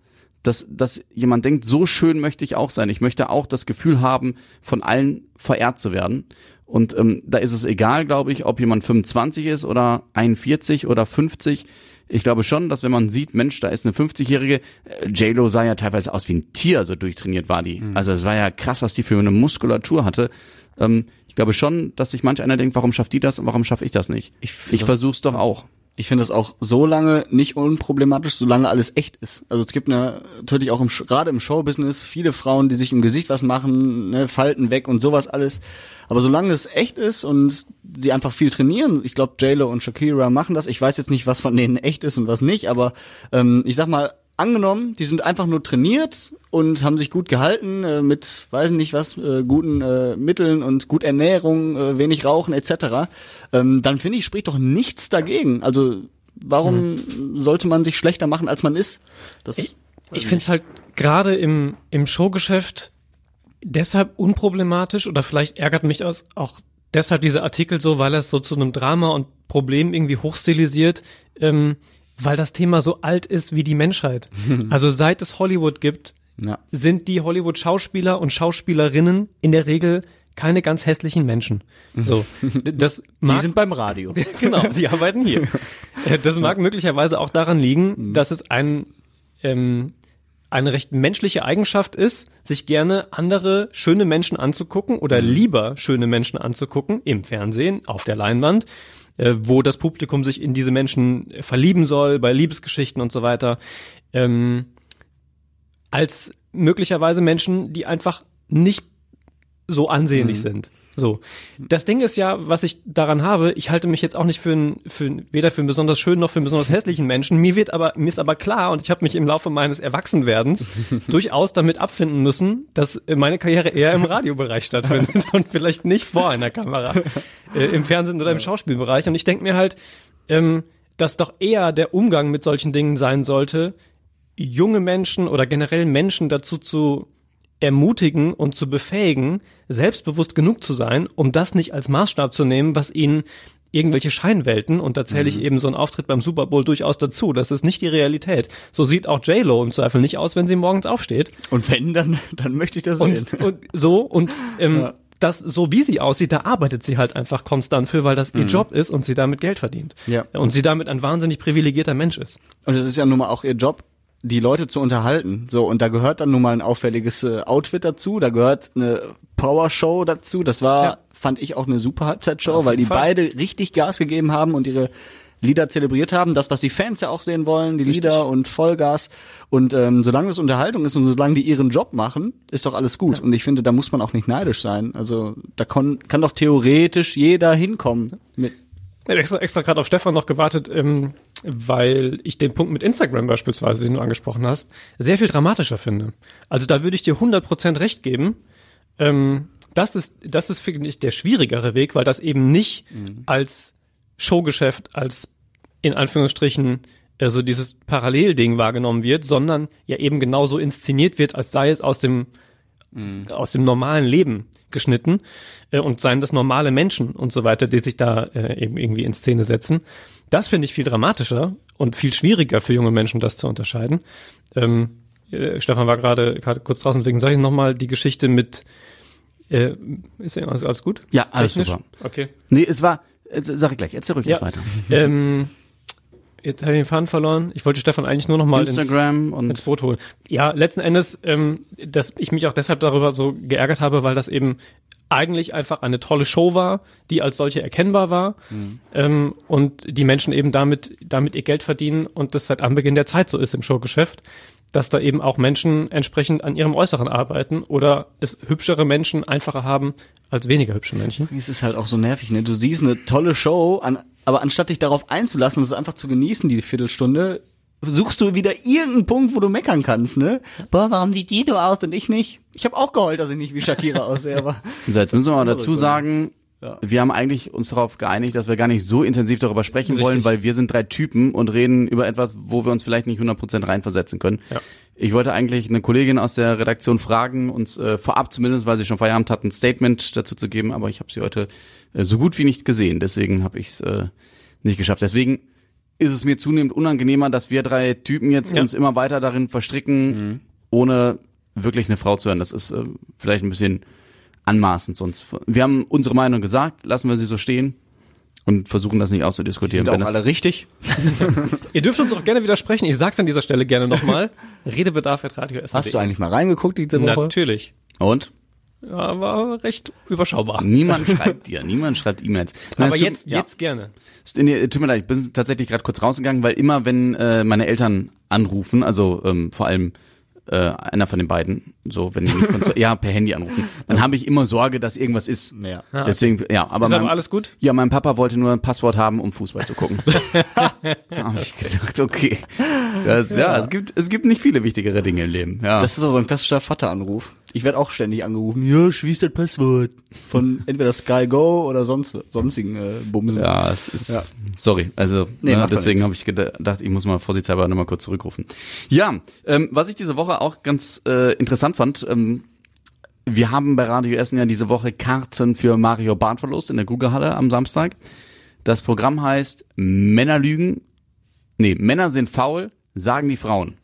dass, dass jemand denkt, so schön möchte ich auch sein. Ich möchte auch das Gefühl haben, von allen verehrt zu werden. Und ähm, da ist es egal, glaube ich, ob jemand 25 ist oder 41 oder 50. Ich glaube schon, dass wenn man sieht, Mensch, da ist eine 50-jährige, äh, J-Lo sah ja teilweise aus wie ein Tier, so durchtrainiert war die. Also es war ja krass, was die für eine Muskulatur hatte. Ähm, glaube schon, dass sich manch einer denkt, warum schafft die das und warum schaffe ich das nicht? Ich Ich versuch's doch auch. Ich finde das auch so lange nicht unproblematisch, solange alles echt ist. Also es gibt eine, natürlich auch im, gerade im Showbusiness viele Frauen, die sich im Gesicht was machen, ne, Falten weg und sowas alles. Aber solange es echt ist und sie einfach viel trainieren, ich glaube J-Lo und Shakira machen das. Ich weiß jetzt nicht, was von denen echt ist und was nicht, aber ähm, ich sag mal, angenommen, die sind einfach nur trainiert und haben sich gut gehalten äh, mit, weiß nicht was, äh, guten äh, Mitteln und gut Ernährung, äh, wenig Rauchen etc., ähm, dann finde ich, spricht doch nichts dagegen. Also warum sollte man sich schlechter machen, als man ist? Das, Ich, ich finde es halt gerade im, im Showgeschäft deshalb unproblematisch oder vielleicht ärgert mich das auch deshalb dieser Artikel so, weil er es so zu einem Drama und Problem irgendwie hochstilisiert, ähm, weil das Thema so alt ist wie die Menschheit. Also seit es Hollywood gibt, ja. sind die Hollywood-Schauspieler und Schauspielerinnen in der Regel keine ganz hässlichen Menschen. So, das Die mag sind beim Radio. genau, die arbeiten hier. Äh, Das mag möglicherweise auch daran liegen, dass es ein, ähm, eine recht menschliche Eigenschaft ist, sich gerne andere schöne Menschen anzugucken oder lieber schöne Menschen anzugucken im Fernsehen, auf der Leinwand, äh, wo das Publikum sich in diese Menschen verlieben soll, bei Liebesgeschichten und so weiter, ähm, als möglicherweise Menschen, die einfach nicht so ansehnlich sind. So. Das Ding ist ja, was ich daran habe, ich halte mich jetzt auch nicht für, einen, für weder für einen besonders schönen noch für einen besonders hässlichen Menschen. Mir wird aber, mir ist aber klar, und ich habe mich im Laufe meines Erwachsenwerdens durchaus damit abfinden müssen, dass meine Karriere eher im Radiobereich stattfindet und vielleicht nicht vor einer Kamera. Äh, Im Fernsehen oder im Schauspielbereich. Und ich denke mir halt, ähm, dass doch eher der Umgang mit solchen Dingen sein sollte, junge Menschen oder generell Menschen dazu zu ermutigen und zu befähigen, selbstbewusst genug zu sein, um das nicht als Maßstab zu nehmen, was ihnen irgendwelche Scheinwelten, und da zähle ich eben so einen Auftritt beim Super Bowl durchaus dazu, das ist nicht die Realität. So sieht auch J-Lo im Zweifel nicht aus, wenn sie morgens aufsteht. Und wenn, dann, dann möchte ich das sehen. Und, und so, und ähm, Ja. das, so wie sie aussieht, da arbeitet sie halt einfach konstant für, weil das ihr Job ist und sie damit Geld verdient. Ja. Und sie damit ein wahnsinnig privilegierter Mensch ist. Und es ist ja nun mal auch ihr Job, die Leute zu unterhalten. So, und da gehört dann nun mal ein auffälliges äh, Outfit dazu, da gehört eine Powershow dazu. Das war, Ja. fand ich, auch eine super Halbzeitshow, weil die Fall. beide richtig Gas gegeben haben und ihre Lieder zelebriert haben, das, was die Fans ja auch sehen wollen, die Lieder und Vollgas. Und ähm, solange es Unterhaltung ist und solange die ihren Job machen, ist doch alles gut. Und ich finde, da muss man auch nicht neidisch sein. Also da kon kann doch theoretisch jeder hinkommen mit Ich habe extra, extra gerade auf Stefan noch gewartet, ähm, weil ich den Punkt mit Instagram beispielsweise, den du angesprochen hast, sehr viel dramatischer finde. Also da würde ich dir 100% recht geben. Ähm, das ist, das ist, finde ich, der schwierigere Weg, weil das eben nicht als Showgeschäft, als in Anführungsstrichen äh, so dieses Parallelding wahrgenommen wird, sondern ja eben genauso inszeniert wird, als sei es aus dem aus dem normalen Leben geschnitten äh, und seien das normale Menschen und so weiter, die sich da äh, eben irgendwie in Szene setzen. Das finde ich viel dramatischer und viel schwieriger für junge Menschen, das zu unterscheiden. Ähm, äh, Stefan war gerade kurz draußen, deswegen sage ich nochmal die Geschichte mit äh, ist alles, alles gut? Ja, alles Technisch? super. Okay. Nee, es war, äh, sag ich gleich, erzähl ruhig jetzt Ja. weiter. ähm, jetzt habe ich den Faden verloren. Ich wollte Stefan eigentlich nur noch mal ins, Instagram und ins Boot holen. Ja, letzten Endes, ähm, dass ich mich auch deshalb darüber so geärgert habe, weil das eben eigentlich einfach eine tolle Show war, die als solche erkennbar war ähm, und die Menschen eben damit damit ihr Geld verdienen und das seit Anbeginn der Zeit so ist im Showgeschäft, dass da eben auch Menschen entsprechend an ihrem Äußeren arbeiten oder es hübschere Menschen einfacher haben als weniger hübsche Menschen. Es ist halt auch so nervig, ne? Du siehst eine tolle Show, an, aber anstatt dich darauf einzulassen und es einfach zu genießen, die Viertelstunde, suchst du wieder irgendeinen Punkt, wo du meckern kannst, ne? Boah, warum sieht die so aus und ich nicht? Ich habe auch geheult, dass ich nicht wie Shakira aussehe, aber So, jetzt müssen wir mal dazu sagen, Ja. wir haben eigentlich uns darauf geeinigt, dass wir gar nicht so intensiv darüber sprechen Richtig. wollen, weil wir sind drei Typen und reden über etwas, wo wir uns vielleicht nicht 100% reinversetzen können. Ja. Ich wollte eigentlich eine Kollegin aus der Redaktion fragen, uns äh, vorab zumindest, weil sie schon Feierabend hat, ein Statement dazu zu geben, aber ich habe sie heute äh, so gut wie nicht gesehen, deswegen habe ich es äh, nicht geschafft. Deswegen ist es mir zunehmend unangenehmer, dass wir drei Typen jetzt Ja. uns immer weiter darin verstricken, ohne wirklich eine Frau zu hören. Das ist äh, vielleicht ein bisschen anmaßend sonst. Wir haben unsere Meinung gesagt, lassen wir sie so stehen und versuchen das nicht die auszudiskutieren. sind auch alle richtig. Ihr dürft uns auch gerne widersprechen. Ich sag's an dieser Stelle gerne nochmal. Redebedarf at Radio Hast du eigentlich mal reingeguckt diese Woche? Natürlich. und? Ja, war recht überschaubar. Niemand schreibt dir, niemand schreibt E-Mails. Aber tut- jetzt, ja. jetzt gerne. Nee, tut mir leid, ich bin tatsächlich gerade kurz rausgegangen, weil immer wenn äh, meine Eltern anrufen, also ähm, vor allem äh, einer von den beiden, so wenn die mich von ja per Handy anrufen, dann habe ich immer Sorge, dass irgendwas ist. Ja. Ah, Deswegen, ja, aber Ist mein, aber alles gut? Ja, mein Papa wollte nur ein Passwort haben, um Fußball zu gucken. da habe ich gedacht, okay, das, ja. es gibt es gibt nicht viele wichtigere Dinge im Leben. Ja, Das ist auch so ein klassischer Vateranruf. Ich werde auch ständig angerufen. Ja, schließ das Passwort. Von entweder Sky Go oder sonst sonstigen äh, Bumsen. Ja, es ist, Ja. sorry, also Nee, ne, deswegen habe ich gedacht, ich muss mal vorsichtshalber nochmal kurz zurückrufen. Ja, ähm, was ich diese Woche auch ganz äh, interessant fand, ähm, wir haben bei Radio Essen ja diese Woche Karten für Mario Barth verlost in der Grugerhalle am Samstag. Das Programm heißt Männer lügen, nee, Männer sind faul, sagen die Frauen.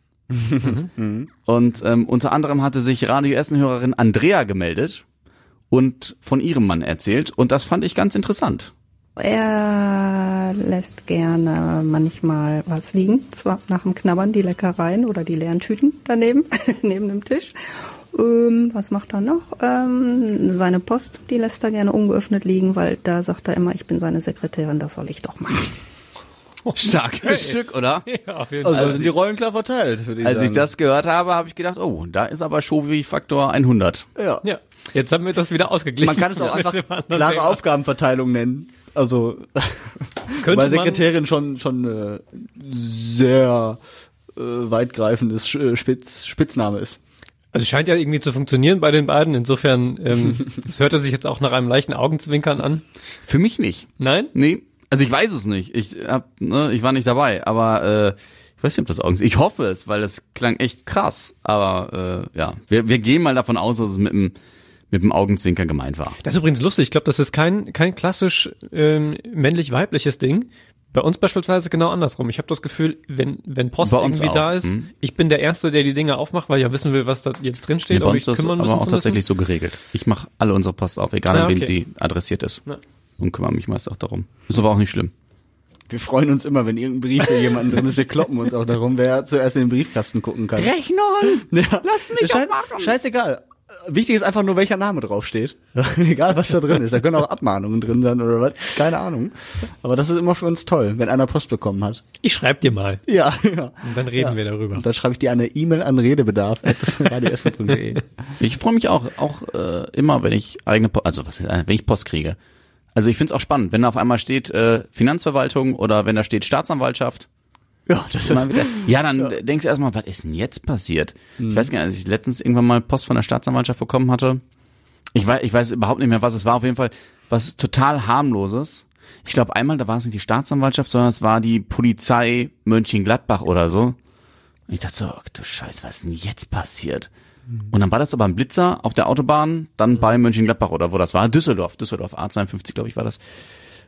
Und ähm, unter anderem hatte sich Radio Essen-Hörerin Andrea gemeldet und von ihrem Mann erzählt und das fand ich ganz interessant. Er lässt gerne manchmal was liegen, zwar nach dem Knabbern die Leckereien oder die leeren Tüten daneben, neben dem Tisch. Ähm, was macht er noch? Ähm, seine Post, die lässt er gerne ungeöffnet liegen, weil da sagt er immer, ich bin seine Sekretärin, das soll ich doch machen. Starkes Stück, oder? Ja, auf jeden Also, Fall. sind die Rollen klar verteilt, würde ich Als sagen. ich das gehört habe, habe ich gedacht, oh, da ist aber Shobi-Faktor 100. ja. Ja, jetzt haben wir das wieder ausgeglichen. Man kann es auch einfach klare Thema. Aufgabenverteilung nennen. Also, Könnte weil man- Sekretärin schon schon äh, sehr äh, weitgreifendes äh, Spitz, Spitzname ist. Also es scheint ja irgendwie zu funktionieren bei den beiden. Insofern, ähm, es hörte sich jetzt auch nach einem leichten Augenzwinkern an. Für mich nicht. Nein? Nee, also ich weiß es nicht. Ich hab, ne, ich war nicht dabei, aber äh, ich weiß nicht, ob das Augen. Ich hoffe es, weil es klang echt krass. Aber äh, ja, wir, wir gehen mal davon aus, dass es mit dem mit dem Augenzwinkern gemeint war. Das ist übrigens lustig. Ich glaube, das ist kein, kein klassisch ähm, männlich-weibliches Ding. Bei uns beispielsweise genau andersrum. Ich habe das Gefühl, wenn, wenn Post Bei irgendwie auch. da ist, Mhm. ich bin der Erste, der die Dinge aufmacht, weil ich ja wissen will, was da jetzt drin steht, bei ob uns ich ist das kümmern aber müssen auch tatsächlich so geregelt. Ich mache alle unsere Post auf, egal Ah, an wen okay. sie adressiert ist. Ja. Und kümmere mich meist auch darum. Ist aber auch nicht schlimm. Wir freuen uns immer, wenn irgendein Brief für jemanden drin ist. Wir kloppen uns auch darum, wer zuerst in den Briefkasten gucken kann. Rechnung! Ja. Lass mich Schei- doch machen. Scheißegal. Wichtig ist einfach nur, welcher Name draufsteht. Egal, was da drin ist. Da können auch Abmahnungen drin sein oder was. Keine Ahnung. Aber das ist immer für uns toll, wenn einer Post bekommen hat. Ich schreib dir mal Ja, ja. und dann reden wir darüber. Und dann schreibe ich dir eine E-Mail an redebedarf.radioessen.de. Ich freue mich auch, auch äh, immer, wenn ich eigene Post, also was ist, wenn ich Post kriege. Also ich finde es auch spannend, wenn da auf einmal steht äh, Finanzverwaltung oder wenn da steht Staatsanwaltschaft. Ja, das ist, wieder, ja, dann denkst du erstmal, was ist denn jetzt passiert? Ich weiß gar nicht, als ich letztens irgendwann mal Post von der Staatsanwaltschaft bekommen hatte. Ich weiß, ich weiß überhaupt nicht mehr, was es war. Auf jeden Fall was total harmloses. Ich glaube, einmal, da war es nicht die Staatsanwaltschaft, sondern es war die Polizei Mönchengladbach oder so. Und ich dachte so, ach du Scheiß, was ist denn jetzt passiert? Und dann war das aber ein Blitzer auf der Autobahn, dann bei Mönchengladbach oder wo das war, Düsseldorf, Düsseldorf, A52, glaube ich, war das.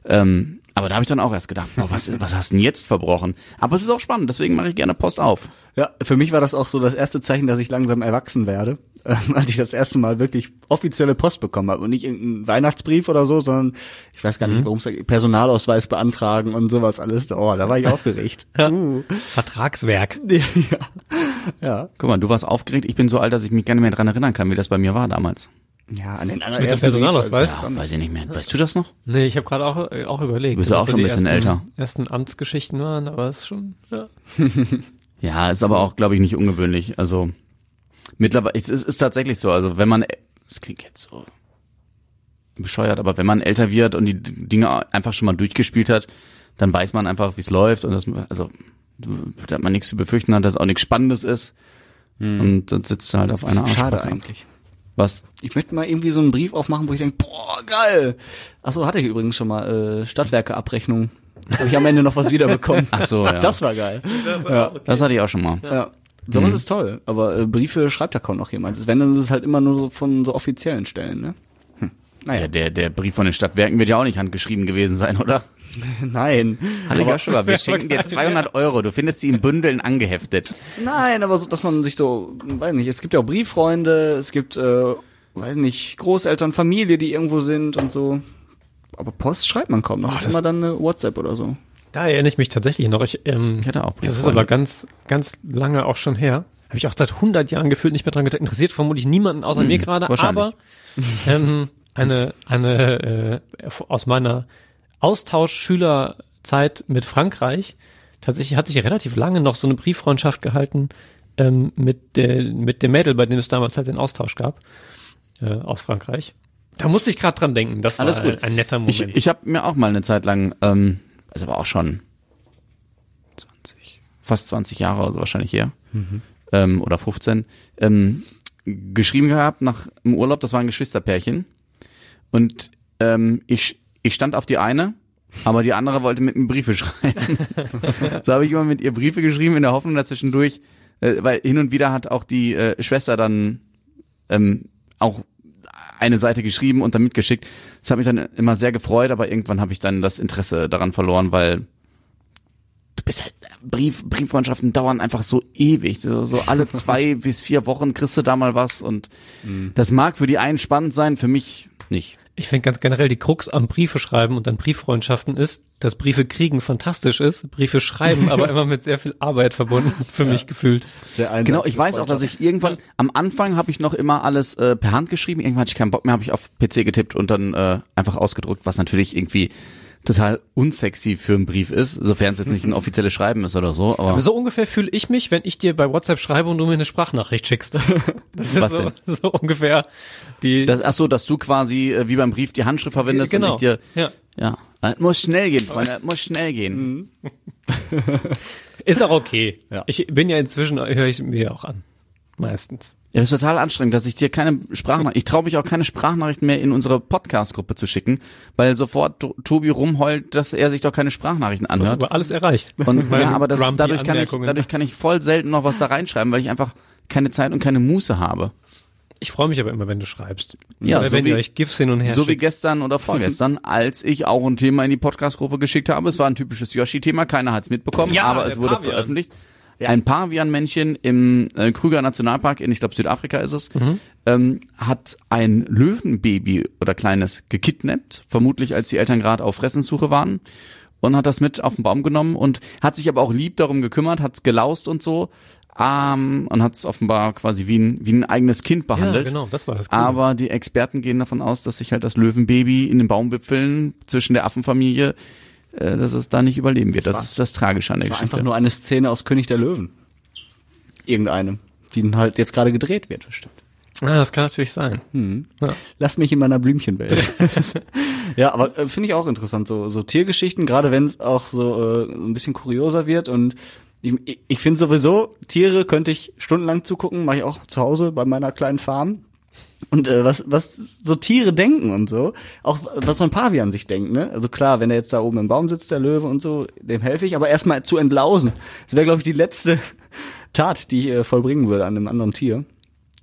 Ähm, aber da habe ich dann auch erst gedacht, boah, was, was hast du denn jetzt verbrochen? Aber es ist auch spannend, deswegen mache ich gerne Post auf. ja, für mich war das auch so das erste Zeichen, dass ich langsam erwachsen werde, ähm, als ich das erste Mal wirklich offizielle Post bekommen habe und nicht irgendeinen Weihnachtsbrief oder so, sondern ich weiß gar nicht, worum es geht, Personalausweis beantragen und sowas alles. Oh, da war ich aufgeregt. uh. Vertragswerk. ja. ja. Guck mal, du warst aufgeregt, ich bin so alt, dass ich mich gar nicht mehr dran erinnern kann, wie das bei mir war damals. Ja, an den Mit allerersten Personalausweis? Brief, Ja, weiß ich nicht mehr. Weißt du das noch? Nee, ich habe gerade auch, äh, auch überlegt. Du bist ja was auch schon ein bisschen ersten, älter. ersten Amtsgeschichten waren, aber es ist schon, ja. Ja, ist aber auch, glaube ich, nicht ungewöhnlich. Also mittlerweile, es ist, ist tatsächlich so. Also wenn man, das klingt jetzt so bescheuert, aber wenn man älter wird und die Dinge einfach schon mal durchgespielt hat, dann weiß man einfach, wie es läuft und das, also da hat man nichts zu befürchten hat, dass auch nichts Spannendes ist. Und dann sitzt du halt auf einer Schade Arschbacke. eigentlich. Was? Ich möchte mal irgendwie so einen Brief aufmachen, wo ich denke, boah, geil. Achso, hatte ich übrigens schon mal äh, Stadtwerke-Abrechnung. Habe ich am Ende noch was wiederbekommen. Ach so, ja. Das war geil. Ja. Das hatte ich auch schon mal. Ja. Sowas ist toll, aber äh, Briefe schreibt da kaum noch jemand. Wenn, dann ist es halt immer nur so von so offiziellen Stellen, ne? Naja, der, der Brief von den Stadtwerken wird ja auch nicht handgeschrieben gewesen sein, oder? Nein. Hallo aber, Joshua, wir schenken dir 200 Euro. Du findest sie in Bündeln angeheftet. nein, aber so, dass man sich so, weiß nicht, es gibt ja auch Brieffreunde, es gibt, äh, weiß nicht, Großeltern, Familie, die irgendwo sind und so. Aber Post schreibt man kaum noch. das ist immer dann eine WhatsApp oder so. Da erinnere ich mich tatsächlich noch. Ich, ähm, Ich hatte auch das ist aber ganz, ganz lange auch schon her. Habe ich auch seit 100 Jahren gefühlt nicht mehr dran gedacht. Interessiert vermutlich niemanden außer mir gerade. Hm, wahrscheinlich. Aber ähm, eine, eine äh, aus meiner Austauschschülerzeit mit Frankreich tatsächlich hat sich relativ lange noch so eine Brieffreundschaft gehalten ähm, mit, der, mit dem Mädel, bei dem es damals halt den Austausch gab äh, aus Frankreich. Da musste ich gerade dran denken. Das Alles war gut. Ein, ein netter Moment. Ich, ich habe mir auch mal eine Zeit lang, ähm, also aber auch schon 20, fast 20 Jahre oder so wahrscheinlich her, ähm, oder 15, ähm, geschrieben gehabt nach im Urlaub, das war ein Geschwisterpärchen. Und ähm, ich, ich stand auf die eine, aber die andere wollte mit mir Briefe schreiben. so habe ich immer mit ihr Briefe geschrieben, in der Hoffnung dazwischendurch, äh, weil hin und wieder hat auch die äh, Schwester dann ähm, auch eine Seite geschrieben und dann mitgeschickt. Das hat mich dann immer sehr gefreut, aber irgendwann habe ich dann das Interesse daran verloren, weil du bist halt Brief, Brieffreundschaften dauern einfach so ewig. So, so alle zwei bis vier Wochen kriegst du da mal was und das mag für die einen spannend sein, für mich nicht. Ich finde ganz generell die Krux am Briefe schreiben und an Brieffreundschaften ist, dass Briefe kriegen fantastisch ist, Briefe schreiben aber immer mit sehr viel Arbeit verbunden, für mich gefühlt. Sehr Genau, ich weiß auch, dass ich irgendwann, am Anfang habe ich noch immer alles äh, per Hand geschrieben, irgendwann hatte ich keinen Bock mehr, habe ich auf PC getippt und dann äh, einfach ausgedruckt, was natürlich irgendwie total unsexy für einen Brief ist, sofern es jetzt nicht ein offizielles Schreiben ist oder so, aber Aber so ungefähr fühle ich mich, wenn ich dir bei WhatsApp schreibe und du mir eine Sprachnachricht schickst. Das ist so, so ungefähr die das, ach so, dass du quasi äh, wie beim Brief die Handschrift verwendest genau. und ich dir, ja. ja, äh, muss schnell gehen, Freunde, muss schnell gehen. Ist auch okay. Ja. Ich bin ja inzwischen, höre ich mir auch an. Meistens. Ja, ist total anstrengend, dass ich dir keine Sprachnachricht, ich traue mich auch keine Sprachnachrichten mehr in unsere Podcast-Gruppe zu schicken, weil sofort To- Tobi rumheult, dass er sich doch keine Sprachnachrichten Das anhört. aber alles erreicht. Und ja, aber das, dadurch kann ich, dadurch kann ich voll selten noch was da reinschreiben, weil ich einfach keine Zeit und keine Muße habe. Ich freue mich aber immer, wenn du schreibst. Ja, Oder so wenn wie- ihr euch GIFs hin und her So wie schickt. gestern oder vorgestern, als ich auch ein Thema in die Podcast-Gruppe geschickt habe. Es war ein typisches Yoshi-Thema, keiner hat's mitbekommen, Ja, aber es wurde Pavian. veröffentlicht. Ein Pavianmännchen im äh, Krüger Nationalpark in, ich glaube, Südafrika ist es, ähm, hat ein Löwenbaby oder kleines gekidnappt, vermutlich als die Eltern gerade auf Fressenssuche waren und hat das mit auf den Baum genommen und hat sich aber auch lieb darum gekümmert, hat's gelaust und so ähm, und hat's offenbar quasi wie ein, wie ein eigenes Kind Ja, behandelt. genau, das war das Coole. Aber die Experten gehen davon aus, dass sich halt das Löwenbaby in den Baumwipfeln zwischen der Affenfamilie, äh, dass es da nicht überleben wird. Das, war- ist das Tragische an der Das war Geschichte. einfach nur eine Szene aus König der Löwen. Irgendeinem. Die dann halt jetzt gerade gedreht wird, bestimmt. Ah, das kann natürlich sein. Ja. Lass mich in meiner Blümchenwelt. ja, aber äh, finde ich auch interessant, so, so Tiergeschichten, gerade wenn es auch so äh, ein bisschen kurioser wird und ich, ich- ich finde sowieso, Tiere könnte ich stundenlang zugucken, mache ich auch zu Hause bei meiner kleinen Farm. Und äh, was, was so Tiere denken und so, auch was so ein Pavian sich denkt, ne? Also klar, wenn er jetzt da oben im Baum sitzt, der Löwe und so, dem helfe ich, aber erstmal zu entlausen. Das wäre, glaube ich, die letzte Tat, die ich äh, vollbringen würde an einem anderen Tier.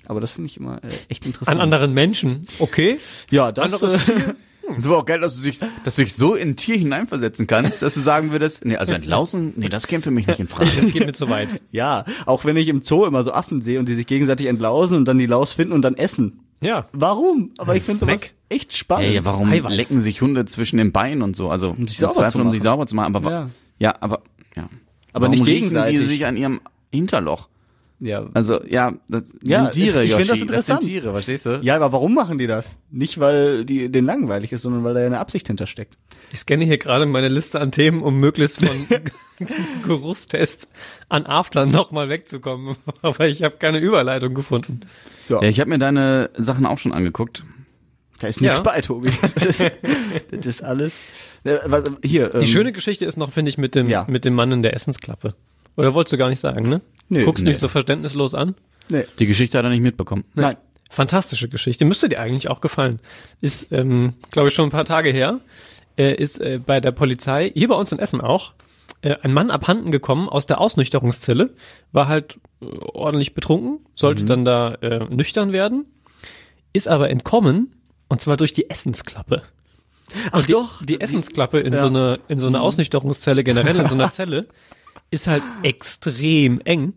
Aber das finde ich immer äh, echt interessant. An anderen Menschen, okay. Ja, das Anderes äh, ist aber auch geil, dass du dich, dass du dich so in ein Tier hineinversetzen kannst, dass du sagen würdest, nee, also entlausen, nee, das käme für mich nicht in Frage. Das geht mir zu weit. ja, auch wenn ich im Zoo immer so Affen sehe und die sich gegenseitig entlausen und dann die Laus finden und dann essen. Ja. Warum? Aber ich finde sowas echt spannend. Ey, warum Eiweiß. lecken sich Hunde zwischen den Beinen und so? Also Um sich sauber Zweifel, zu um sich machen. sauber zu machen. Aber Ja. ja, aber ja. Aber Warum nicht gegenseitig. die sich an ihrem Hinterloch. Ja. Also ja, das Ja, sind Tiere, ich Yoshi. find das sind interessant. Tiere, verstehst du? ja, aber warum machen die das? Nicht, weil die denen langweilig ist, sondern weil da ja eine Absicht hintersteckt. Ich scanne hier gerade meine Liste an Themen, um möglichst von Geruchstests an Aftern nochmal wegzukommen. Aber ich habe keine Überleitung gefunden. Ja, ich habe mir deine Sachen auch schon angeguckt. Da ist nichts Ja. bei, Tobi. Das, das ist alles. Hier. Die ähm, schöne Geschichte ist noch, finde ich, mit dem, Ja. mit dem Mann in der Essensklappe. Oder wolltest du gar nicht sagen, ne? Nö. Guckst Nee. mich so verständnislos an. Nee. Die Geschichte hat er nicht mitbekommen. Nein. Fantastische Geschichte. Müsste dir eigentlich auch gefallen. Ist, ähm, glaube ich, schon ein paar Tage her. Äh, ist äh, bei der Polizei, hier bei uns in Essen auch, äh, ein Mann abhanden gekommen aus der Ausnüchterungszelle, war halt äh, ordentlich betrunken, sollte dann da äh, nüchtern werden, ist aber entkommen, und zwar durch die Essensklappe. Ach die, doch. Die Essensklappe in Ja. so eine, in so eine Ausnüchterungszelle, generell in so einer Zelle, ist halt extrem eng.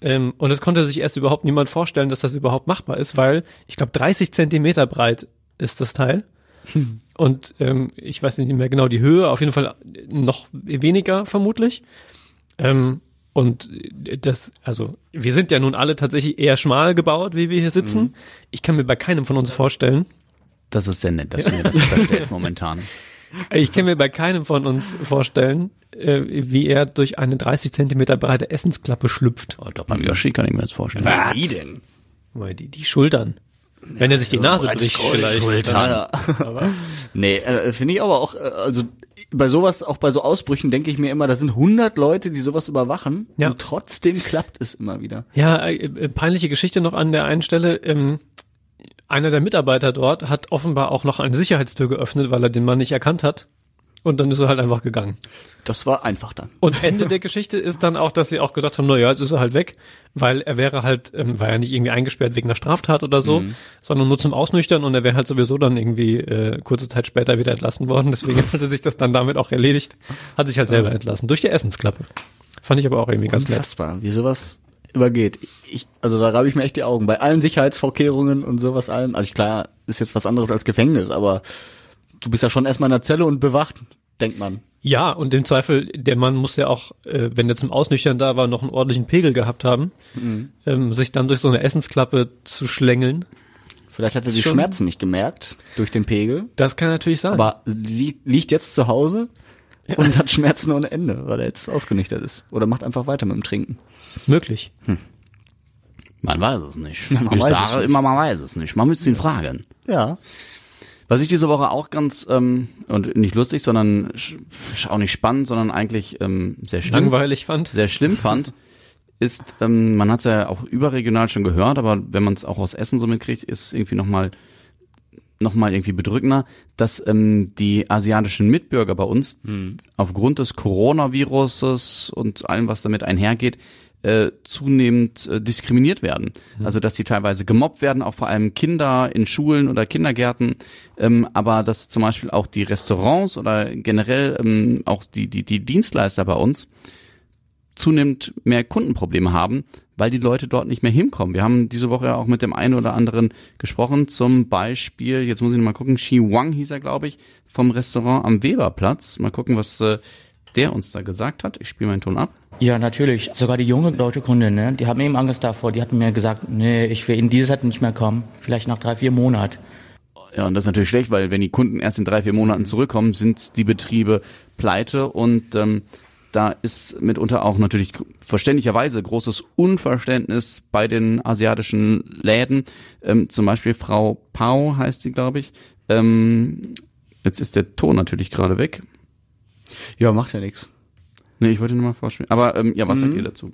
Ähm, und es konnte sich erst überhaupt niemand vorstellen, dass das überhaupt machbar ist, weil ich glaube 30 Zentimeter breit ist das Teil. Und ähm, ich weiß nicht mehr genau die Höhe, auf jeden Fall noch weniger vermutlich. Ähm, und das, also wir sind ja nun alle tatsächlich eher schmal gebaut, wie wir hier sitzen. Ich kann mir bei keinem von uns vorstellen, Das ist sehr nett, dass du mir das unterstellst momentan. Ich kann mir bei keinem von uns vorstellen, äh, wie er durch eine 30 Zentimeter breite Essensklappe schlüpft. Oh, doch beim Yoshi kann ich mir das vorstellen. Wie denn? Weil Die, die Schultern. Wenn er sich die Nase bricht, vielleicht. Ja. Aber Nee, äh, finde ich aber auch, äh, also bei sowas, auch bei so Ausbrüchen denke ich mir immer, da sind 100 Leute, die sowas überwachen Ja. und trotzdem klappt es immer wieder. Ja, äh, äh, peinliche Geschichte noch an der einen Stelle. Ähm, einer der Mitarbeiter dort hat offenbar auch noch eine Sicherheitstür geöffnet, weil er den Mann nicht erkannt hat. Und dann ist er halt einfach gegangen. Das war einfach dann. Und Ende der Geschichte ist dann auch, dass sie auch gedacht haben, na ja, jetzt ist er halt weg, weil er wäre halt, ähm, war ja nicht irgendwie eingesperrt wegen einer Straftat oder so, sondern nur zum Ausnüchtern und er wäre halt sowieso dann irgendwie äh, kurze Zeit später wieder entlassen worden. Deswegen hatte sich das dann damit auch erledigt, hat sich halt selber entlassen durch die Essensklappe. Fand ich aber auch irgendwie ganz nett. Unfassbar, wie sowas übergeht. Ich, also da reibe ich mir echt die Augen. Bei allen Sicherheitsvorkehrungen und sowas allem. Also klar, ist jetzt was anderes als Gefängnis, aber du bist ja schon erstmal in der Zelle und bewacht, denkt man. Ja, und im Zweifel, der Mann muss ja auch, äh, wenn er zum Ausnüchtern da war, noch einen ordentlichen Pegel gehabt haben, ähm, sich dann durch so eine Essensklappe zu schlängeln. Vielleicht hat er die Schmerzen nicht gemerkt durch den Pegel, Das kann natürlich sein. aber sie liegt jetzt zu Hause und hat Schmerzen ohne Ende, weil er jetzt ausgenüchtert ist. Oder macht einfach weiter mit dem Trinken. Möglich. Man weiß es nicht. Man ich weiß es sage nicht. immer, man weiß es nicht. Man müsste ihn fragen. Ja. Was ich diese Woche auch ganz, ähm, und nicht lustig, sondern auch nicht spannend, sondern eigentlich ähm, sehr schlimm, Langweilig fand. sehr schlimm fand, ist, ähm, man hat es ja auch überregional schon gehört, aber wenn man es auch aus Essen so mitkriegt, ist es irgendwie nochmal noch mal irgendwie bedrückender, dass ähm, die asiatischen Mitbürger bei uns aufgrund des Coronaviruses und allem, was damit einhergeht, äh, zunehmend äh, diskriminiert werden. Also dass sie teilweise gemobbt werden, auch vor allem Kinder in Schulen oder Kindergärten, ähm, aber dass zum Beispiel auch die Restaurants oder generell ähm, auch die, die, die Dienstleister bei uns zunehmend mehr Kundenprobleme haben, weil die Leute dort nicht mehr hinkommen. Wir haben diese Woche ja auch mit dem einen oder anderen gesprochen, zum Beispiel, jetzt muss ich noch mal gucken, Shi Wang hieß er, glaube ich, vom Restaurant am Weberplatz. Mal gucken, was äh, der uns da gesagt hat. Ich spiele meinen Ton ab. Ja, natürlich. Sogar die junge deutsche Kundin, ne, die haben eben Angst davor. Die hatten mir gesagt, nee, ich will in diese Zeit nicht mehr kommen. Vielleicht nach drei, vier Monaten. Ja, und das ist natürlich schlecht, weil wenn die Kunden erst in drei, vier Monaten zurückkommen, sind die Betriebe pleite und ähm, da ist mitunter auch natürlich verständlicherweise großes Unverständnis bei den asiatischen Läden. Ähm, zum Beispiel Frau Pau heißt sie, glaube ich. Ähm, jetzt ist der Ton natürlich gerade weg. Ja, macht ja nichts. Nee, ich wollte nur mal vorspielen. Aber ähm, ja, was sagt ihr dazu?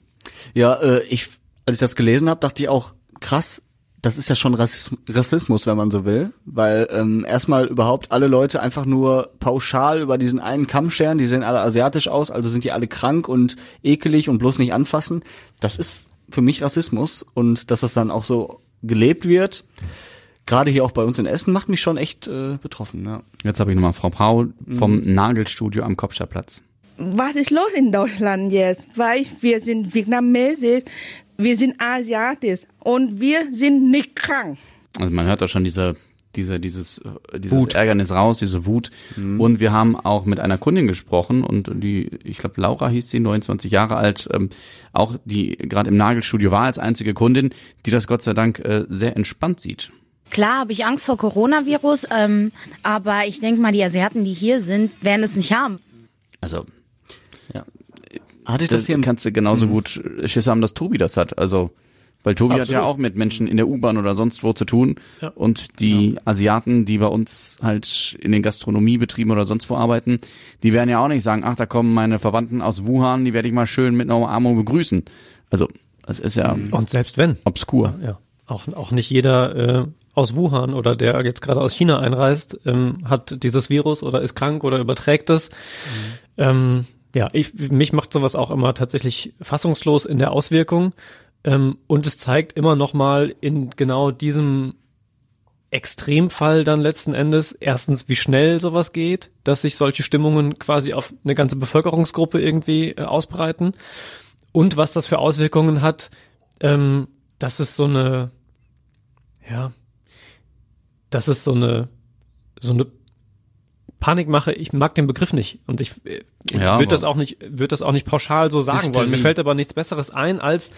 Ja, äh, ich, als ich das gelesen habe, dachte ich auch, krass, das ist ja schon Rassism Rassismus, wenn man so will, weil ähm, erstmal überhaupt alle Leute einfach nur pauschal über diesen einen Kamm scheren, die sehen alle asiatisch aus, also sind die alle krank und ekelig und bloß nicht anfassen. Das ist für mich Rassismus und dass das dann auch so gelebt wird, gerade hier auch bei uns in Essen, macht mich schon echt äh, betroffen. Ja. Jetzt habe ich nochmal Frau Paul vom Nagelstudio am Kopfstadtplatz. Was ist los in Deutschland jetzt? Weil wir sind Vietnamesisch, wir sind asiatisch und wir sind nicht krank. Also man hört da schon diese, diese, dieses, äh, dieses Ärgernis raus, diese Wut. Und wir haben auch mit einer Kundin gesprochen und die, ich glaube Laura hieß sie, 29 Jahre alt, ähm, auch die gerade im Nagelstudio war als einzige Kundin, die das Gott sei Dank äh, sehr entspannt sieht. Klar habe ich Angst vor Coronavirus, ähm, aber ich denke mal, die Asiaten, die hier sind, werden es nicht haben. Also Hatte ich das das hier kannst du genauso gut Schiss haben, dass Tobi das hat. Also, weil Tobi hat ja Absolut. auch mit Menschen in der U-Bahn oder sonst wo zu tun. Ja. Und die Asiaten, die bei uns halt in den Gastronomiebetrieben oder sonst wo arbeiten, die werden ja auch nicht sagen, ach, da kommen meine Verwandten aus Wuhan, die werde ich mal schön mit einer Umarmung begrüßen. Also, das ist ja Und selbst wenn. obskur. Ja. Auch, auch nicht jeder äh, aus Wuhan oder der jetzt gerade aus China einreist, ähm, hat dieses Virus oder ist krank oder überträgt es. Ähm, ja, ich, mich macht sowas auch immer tatsächlich fassungslos in der Auswirkung. Ähm, und es zeigt immer noch mal in genau diesem Extremfall dann letzten Endes erstens, wie schnell sowas geht, dass sich solche Stimmungen quasi auf eine ganze Bevölkerungsgruppe irgendwie äh, ausbreiten und was das für Auswirkungen hat, ähm, dass es so eine, ja, dass es so eine, so eine Panikmache, ich mag den Begriff nicht und ich äh, Ja, würde das auch nicht, würde das auch nicht pauschal so sagen wollen. Mir Hysterie. fällt aber nichts Besseres ein als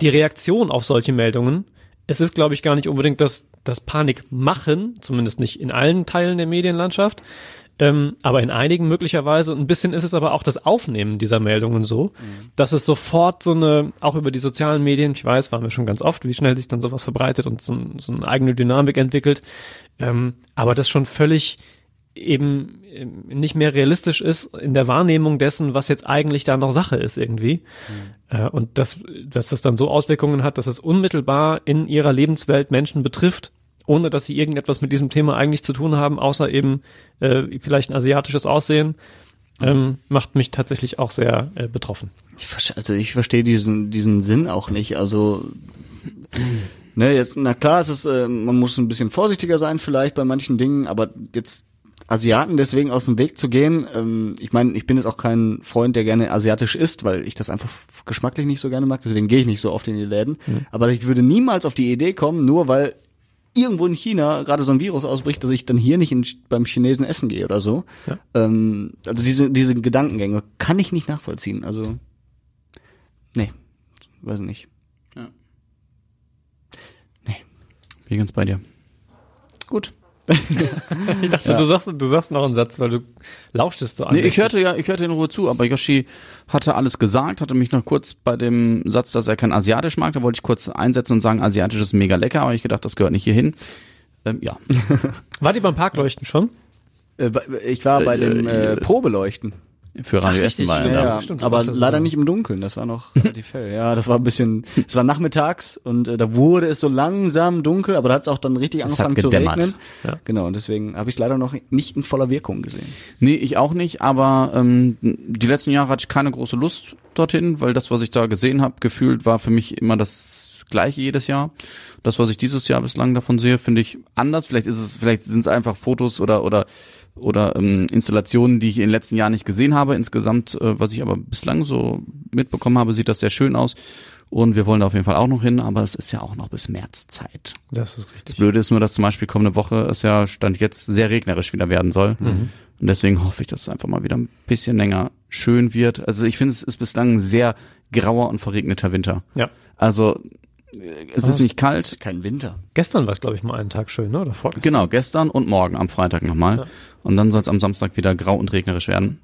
die Reaktion auf solche Meldungen. Es ist, glaube ich, gar nicht unbedingt das, das Panikmachen, zumindest nicht in allen Teilen der Medienlandschaft, ähm, aber in einigen möglicherweise. Ein bisschen ist es aber auch das Aufnehmen dieser Meldungen so, dass es sofort so eine, auch über die sozialen Medien, ich weiß, waren wir schon ganz oft, wie schnell sich dann sowas verbreitet und so, so eine eigene Dynamik entwickelt, ähm, aber das schon völlig eben ähm, nicht mehr realistisch ist in der Wahrnehmung dessen, was jetzt eigentlich da noch Sache ist irgendwie. Äh, und dass, dass das dann so Auswirkungen hat, dass es unmittelbar in ihrer Lebenswelt Menschen betrifft, ohne dass sie irgendetwas mit diesem Thema eigentlich zu tun haben, außer eben äh, vielleicht ein asiatisches Aussehen, ähm, macht mich tatsächlich auch sehr äh, betroffen. Ich also ich verstehe diesen diesen Sinn auch nicht. Also ne, jetzt na klar, es ist äh, man muss ein bisschen vorsichtiger sein vielleicht bei manchen Dingen, aber jetzt Asiaten deswegen aus dem Weg zu gehen, ähm, ich meine, ich bin jetzt auch kein Freund, der gerne asiatisch isst, weil ich das einfach geschmacklich nicht so gerne mag, deswegen gehe ich nicht so oft in die Läden. Aber ich würde niemals auf die Idee kommen, nur weil irgendwo in China gerade so ein Virus ausbricht, dass ich dann hier nicht in, beim Chinesen essen gehe oder so. Ja. Ähm, also diese, diese Gedankengänge kann ich nicht nachvollziehen. Also, nee, weiß nicht. Bin ganz bei dir. Gut. Ich dachte, du sagst, du sagst noch einen Satz, weil du lauschtest so an. Nee, ich hörte ja, ich hörte in Ruhe zu, aber Yoshi hatte alles gesagt, hatte mich noch kurz bei dem Satz, dass er kein Asiatisch mag, da wollte ich kurz einsetzen und sagen, Asiatisch ist mega lecker, aber ich gedacht, das gehört nicht hierhin. Ähm, ja. Wart ihr beim Parkleuchten schon? Äh, ich war bei Äh, dem äh, äh, Probeleuchten. Für Radio Essen war Ja, er da. ja, Stimmt, aber warst ja so leider nicht im Dunkeln, das war noch relativ hell. Ja, das war ein bisschen, es war nachmittags und äh, da wurde es so langsam dunkel, aber da hat es auch dann richtig hat angefangen zu regnen. Ja. Genau, und deswegen habe ich es leider noch nicht in voller Wirkung gesehen. Nee, ich auch nicht, aber ähm, die letzten Jahre hatte ich keine große Lust dorthin, weil das, was ich da gesehen habe, gefühlt war für mich immer das gleiche jedes Jahr. Das, was ich dieses Jahr bislang davon sehe, finde ich anders. Vielleicht ist es, vielleicht sind es einfach Fotos oder oder oder ähm, Installationen, die ich in den letzten Jahren nicht gesehen habe. Insgesamt, äh, was ich aber bislang so mitbekommen habe, sieht das sehr schön aus. Und wir wollen da auf jeden Fall auch noch hin, aber es ist ja auch noch bis März Zeit. Das ist Das richtig. Blöde ist nur, dass zum Beispiel kommende Woche es ja Stand jetzt sehr regnerisch wieder werden soll. Und deswegen hoffe ich, dass es einfach mal wieder ein bisschen länger schön wird. Also ich finde, es ist bislang ein sehr grauer und verregneter Winter. Ja. Also es ist nicht kalt. Kein Winter. Gestern war es, glaube ich, mal einen Tag schön, ne? Oder vorgestern? Genau, gestern und morgen am Freitag nochmal. Ja. Und dann soll es am Samstag wieder grau und regnerisch werden.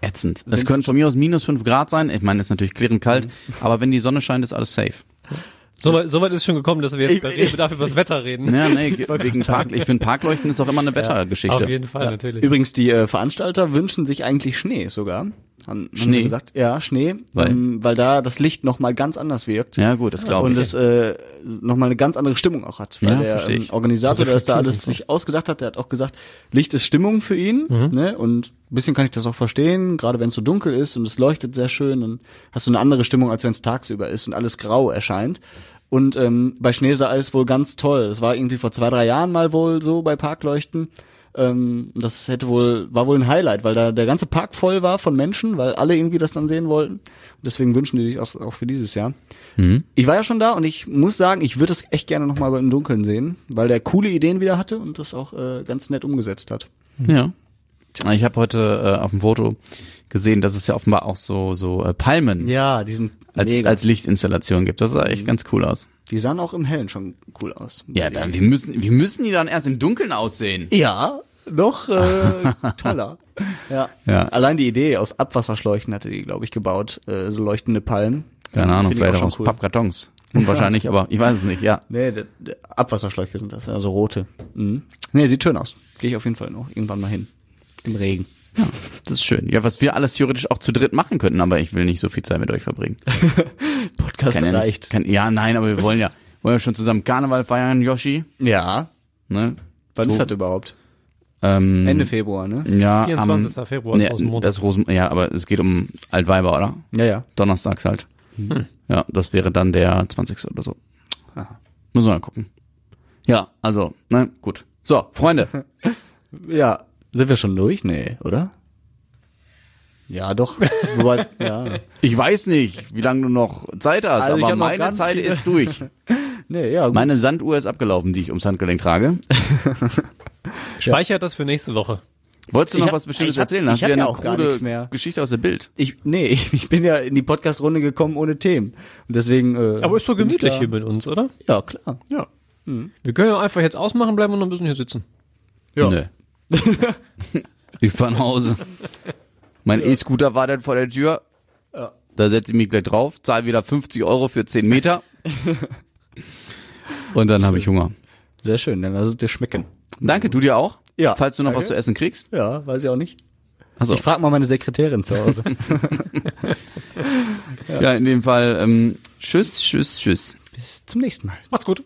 ätzend. Es können von mir aus minus fünf Grad sein. Ich meine, es ist natürlich klirrend kalt, Mhm. aber wenn die Sonne scheint, ist alles safe. Soweit so weit ist es schon gekommen, dass wir jetzt Ich- bei Redebedarf über das Wetter reden. Ja, nee, ge- wegen Park, ich finde Parkleuchten ist auch immer eine Wettergeschichte. Auf jeden Fall, natürlich. Übrigens, die äh, Veranstalter wünschen sich eigentlich Schnee sogar. Haben, haben Schnee? sie gesagt. Ja, Schnee, Weil? ähm, weil da das Licht noch mal ganz anders wirkt. Ja, gut, das glaube und ich. es äh, nochmal eine ganz andere Stimmung auch hat. Weil Ja, der ähm. Organisator, der das da alles und so. sich ausgedacht hat, der hat auch gesagt, Licht ist Stimmung für ihn. Mhm. Ne? Und ein bisschen kann ich das auch verstehen, gerade wenn es so dunkel ist und es leuchtet sehr schön, dann hast du eine andere Stimmung, als wenn es tagsüber ist und alles grau erscheint. Und ähm, bei Schnee sah es wohl ganz toll. Es war irgendwie vor zwei, drei Jahren mal wohl so bei Parkleuchten. Ähm, das hätte wohl, war wohl ein Highlight, weil da der ganze Park voll war von Menschen, weil alle irgendwie das dann sehen wollten. Und deswegen wünschen die sich auch, auch für dieses Jahr. Mhm. Ich war ja schon da und ich muss sagen, ich würde es echt gerne nochmal im Dunkeln sehen, weil der coole Ideen wieder hatte und das auch äh, ganz nett umgesetzt hat. Ja. Ich habe heute äh, auf dem Foto gesehen, dass es ja offenbar auch so so äh, Palmen Ja, die sind als mega. als Lichtinstallation gibt. Das sah echt ganz cool aus. die sahen auch im Hellen schon cool aus. Ja, dann wir müssen wir müssen die dann erst im Dunkeln aussehen. Ja, noch äh, toller. Ja. Ja. Allein die Idee aus Abwasserschläuchen hatte die, glaube ich, gebaut, äh, so leuchtende Palmen. Keine Ahnung, vielleicht auch aus Pappkartons. Unwahrscheinlich, aber ich weiß es nicht. Ja. Nee, Abwasserschläuche sind das, also rote. Mhm. Nee, sieht schön aus. Gehe ich auf jeden Fall noch irgendwann mal hin. Im Regen. Das ist schön. Ja, was wir alles theoretisch auch zu dritt machen könnten, aber ich will nicht so viel Zeit mit euch verbringen. Podcast Kann ja, reicht. kann, ja, nein, aber wir wollen ja, wollen ja schon zusammen Karneval feiern, Yoshi. Ja. Ne? Wann So. ist das überhaupt? Ähm, Ende Februar, ne? Ja, 24. am, Februar ist nee, das Rosen, ja, aber es geht um Altweiber, oder? Ja, ja. Donnerstags halt. Hm. Ja, das wäre dann der 20. oder so. Muss man mal gucken. Ja, also, ne, gut. So, Freunde. Ja. Sind wir schon durch? Nee, oder? Ja, doch. Wobei, ja. Ich weiß nicht, wie lange du noch Zeit hast, Also aber meine Zeit ist durch. Nee, ja, gut. Meine Sanduhr ist abgelaufen, die ich ums Handgelenk trage. Speichert das für nächste Woche. Wolltest du noch hab- was Bestimmtes ich hab- erzählen? ich Hast du ja ja eine auch gar nichts mehr. krude Geschichte aus der Bild? Ich, nee, ich, ich bin ja in die Podcast-Runde gekommen ohne Themen. Und deswegen. Äh, Aber ist so gemütlich hier mit uns, oder? Ja, klar. Ja. Wir können ja einfach jetzt ausmachen, bleiben und noch ein bisschen hier sitzen. Ja. Nö. ich fahr nach Hause. Mein E-Scooter wartet vor der Tür. Ja. Da setze ich mich gleich drauf, zahle wieder 50 Euro für 10 Meter. Und dann habe ich Hunger. Sehr schön, dann lass es dir schmecken. Danke, du dir auch. Ja, Falls du noch danke. was zu essen kriegst. Ja, weiß ich auch nicht. Also, Ich frage mal meine Sekretärin zu Hause. ja, in dem Fall, ähm, tschüss, tschüss, tschüss. Bis zum nächsten Mal. Macht's gut.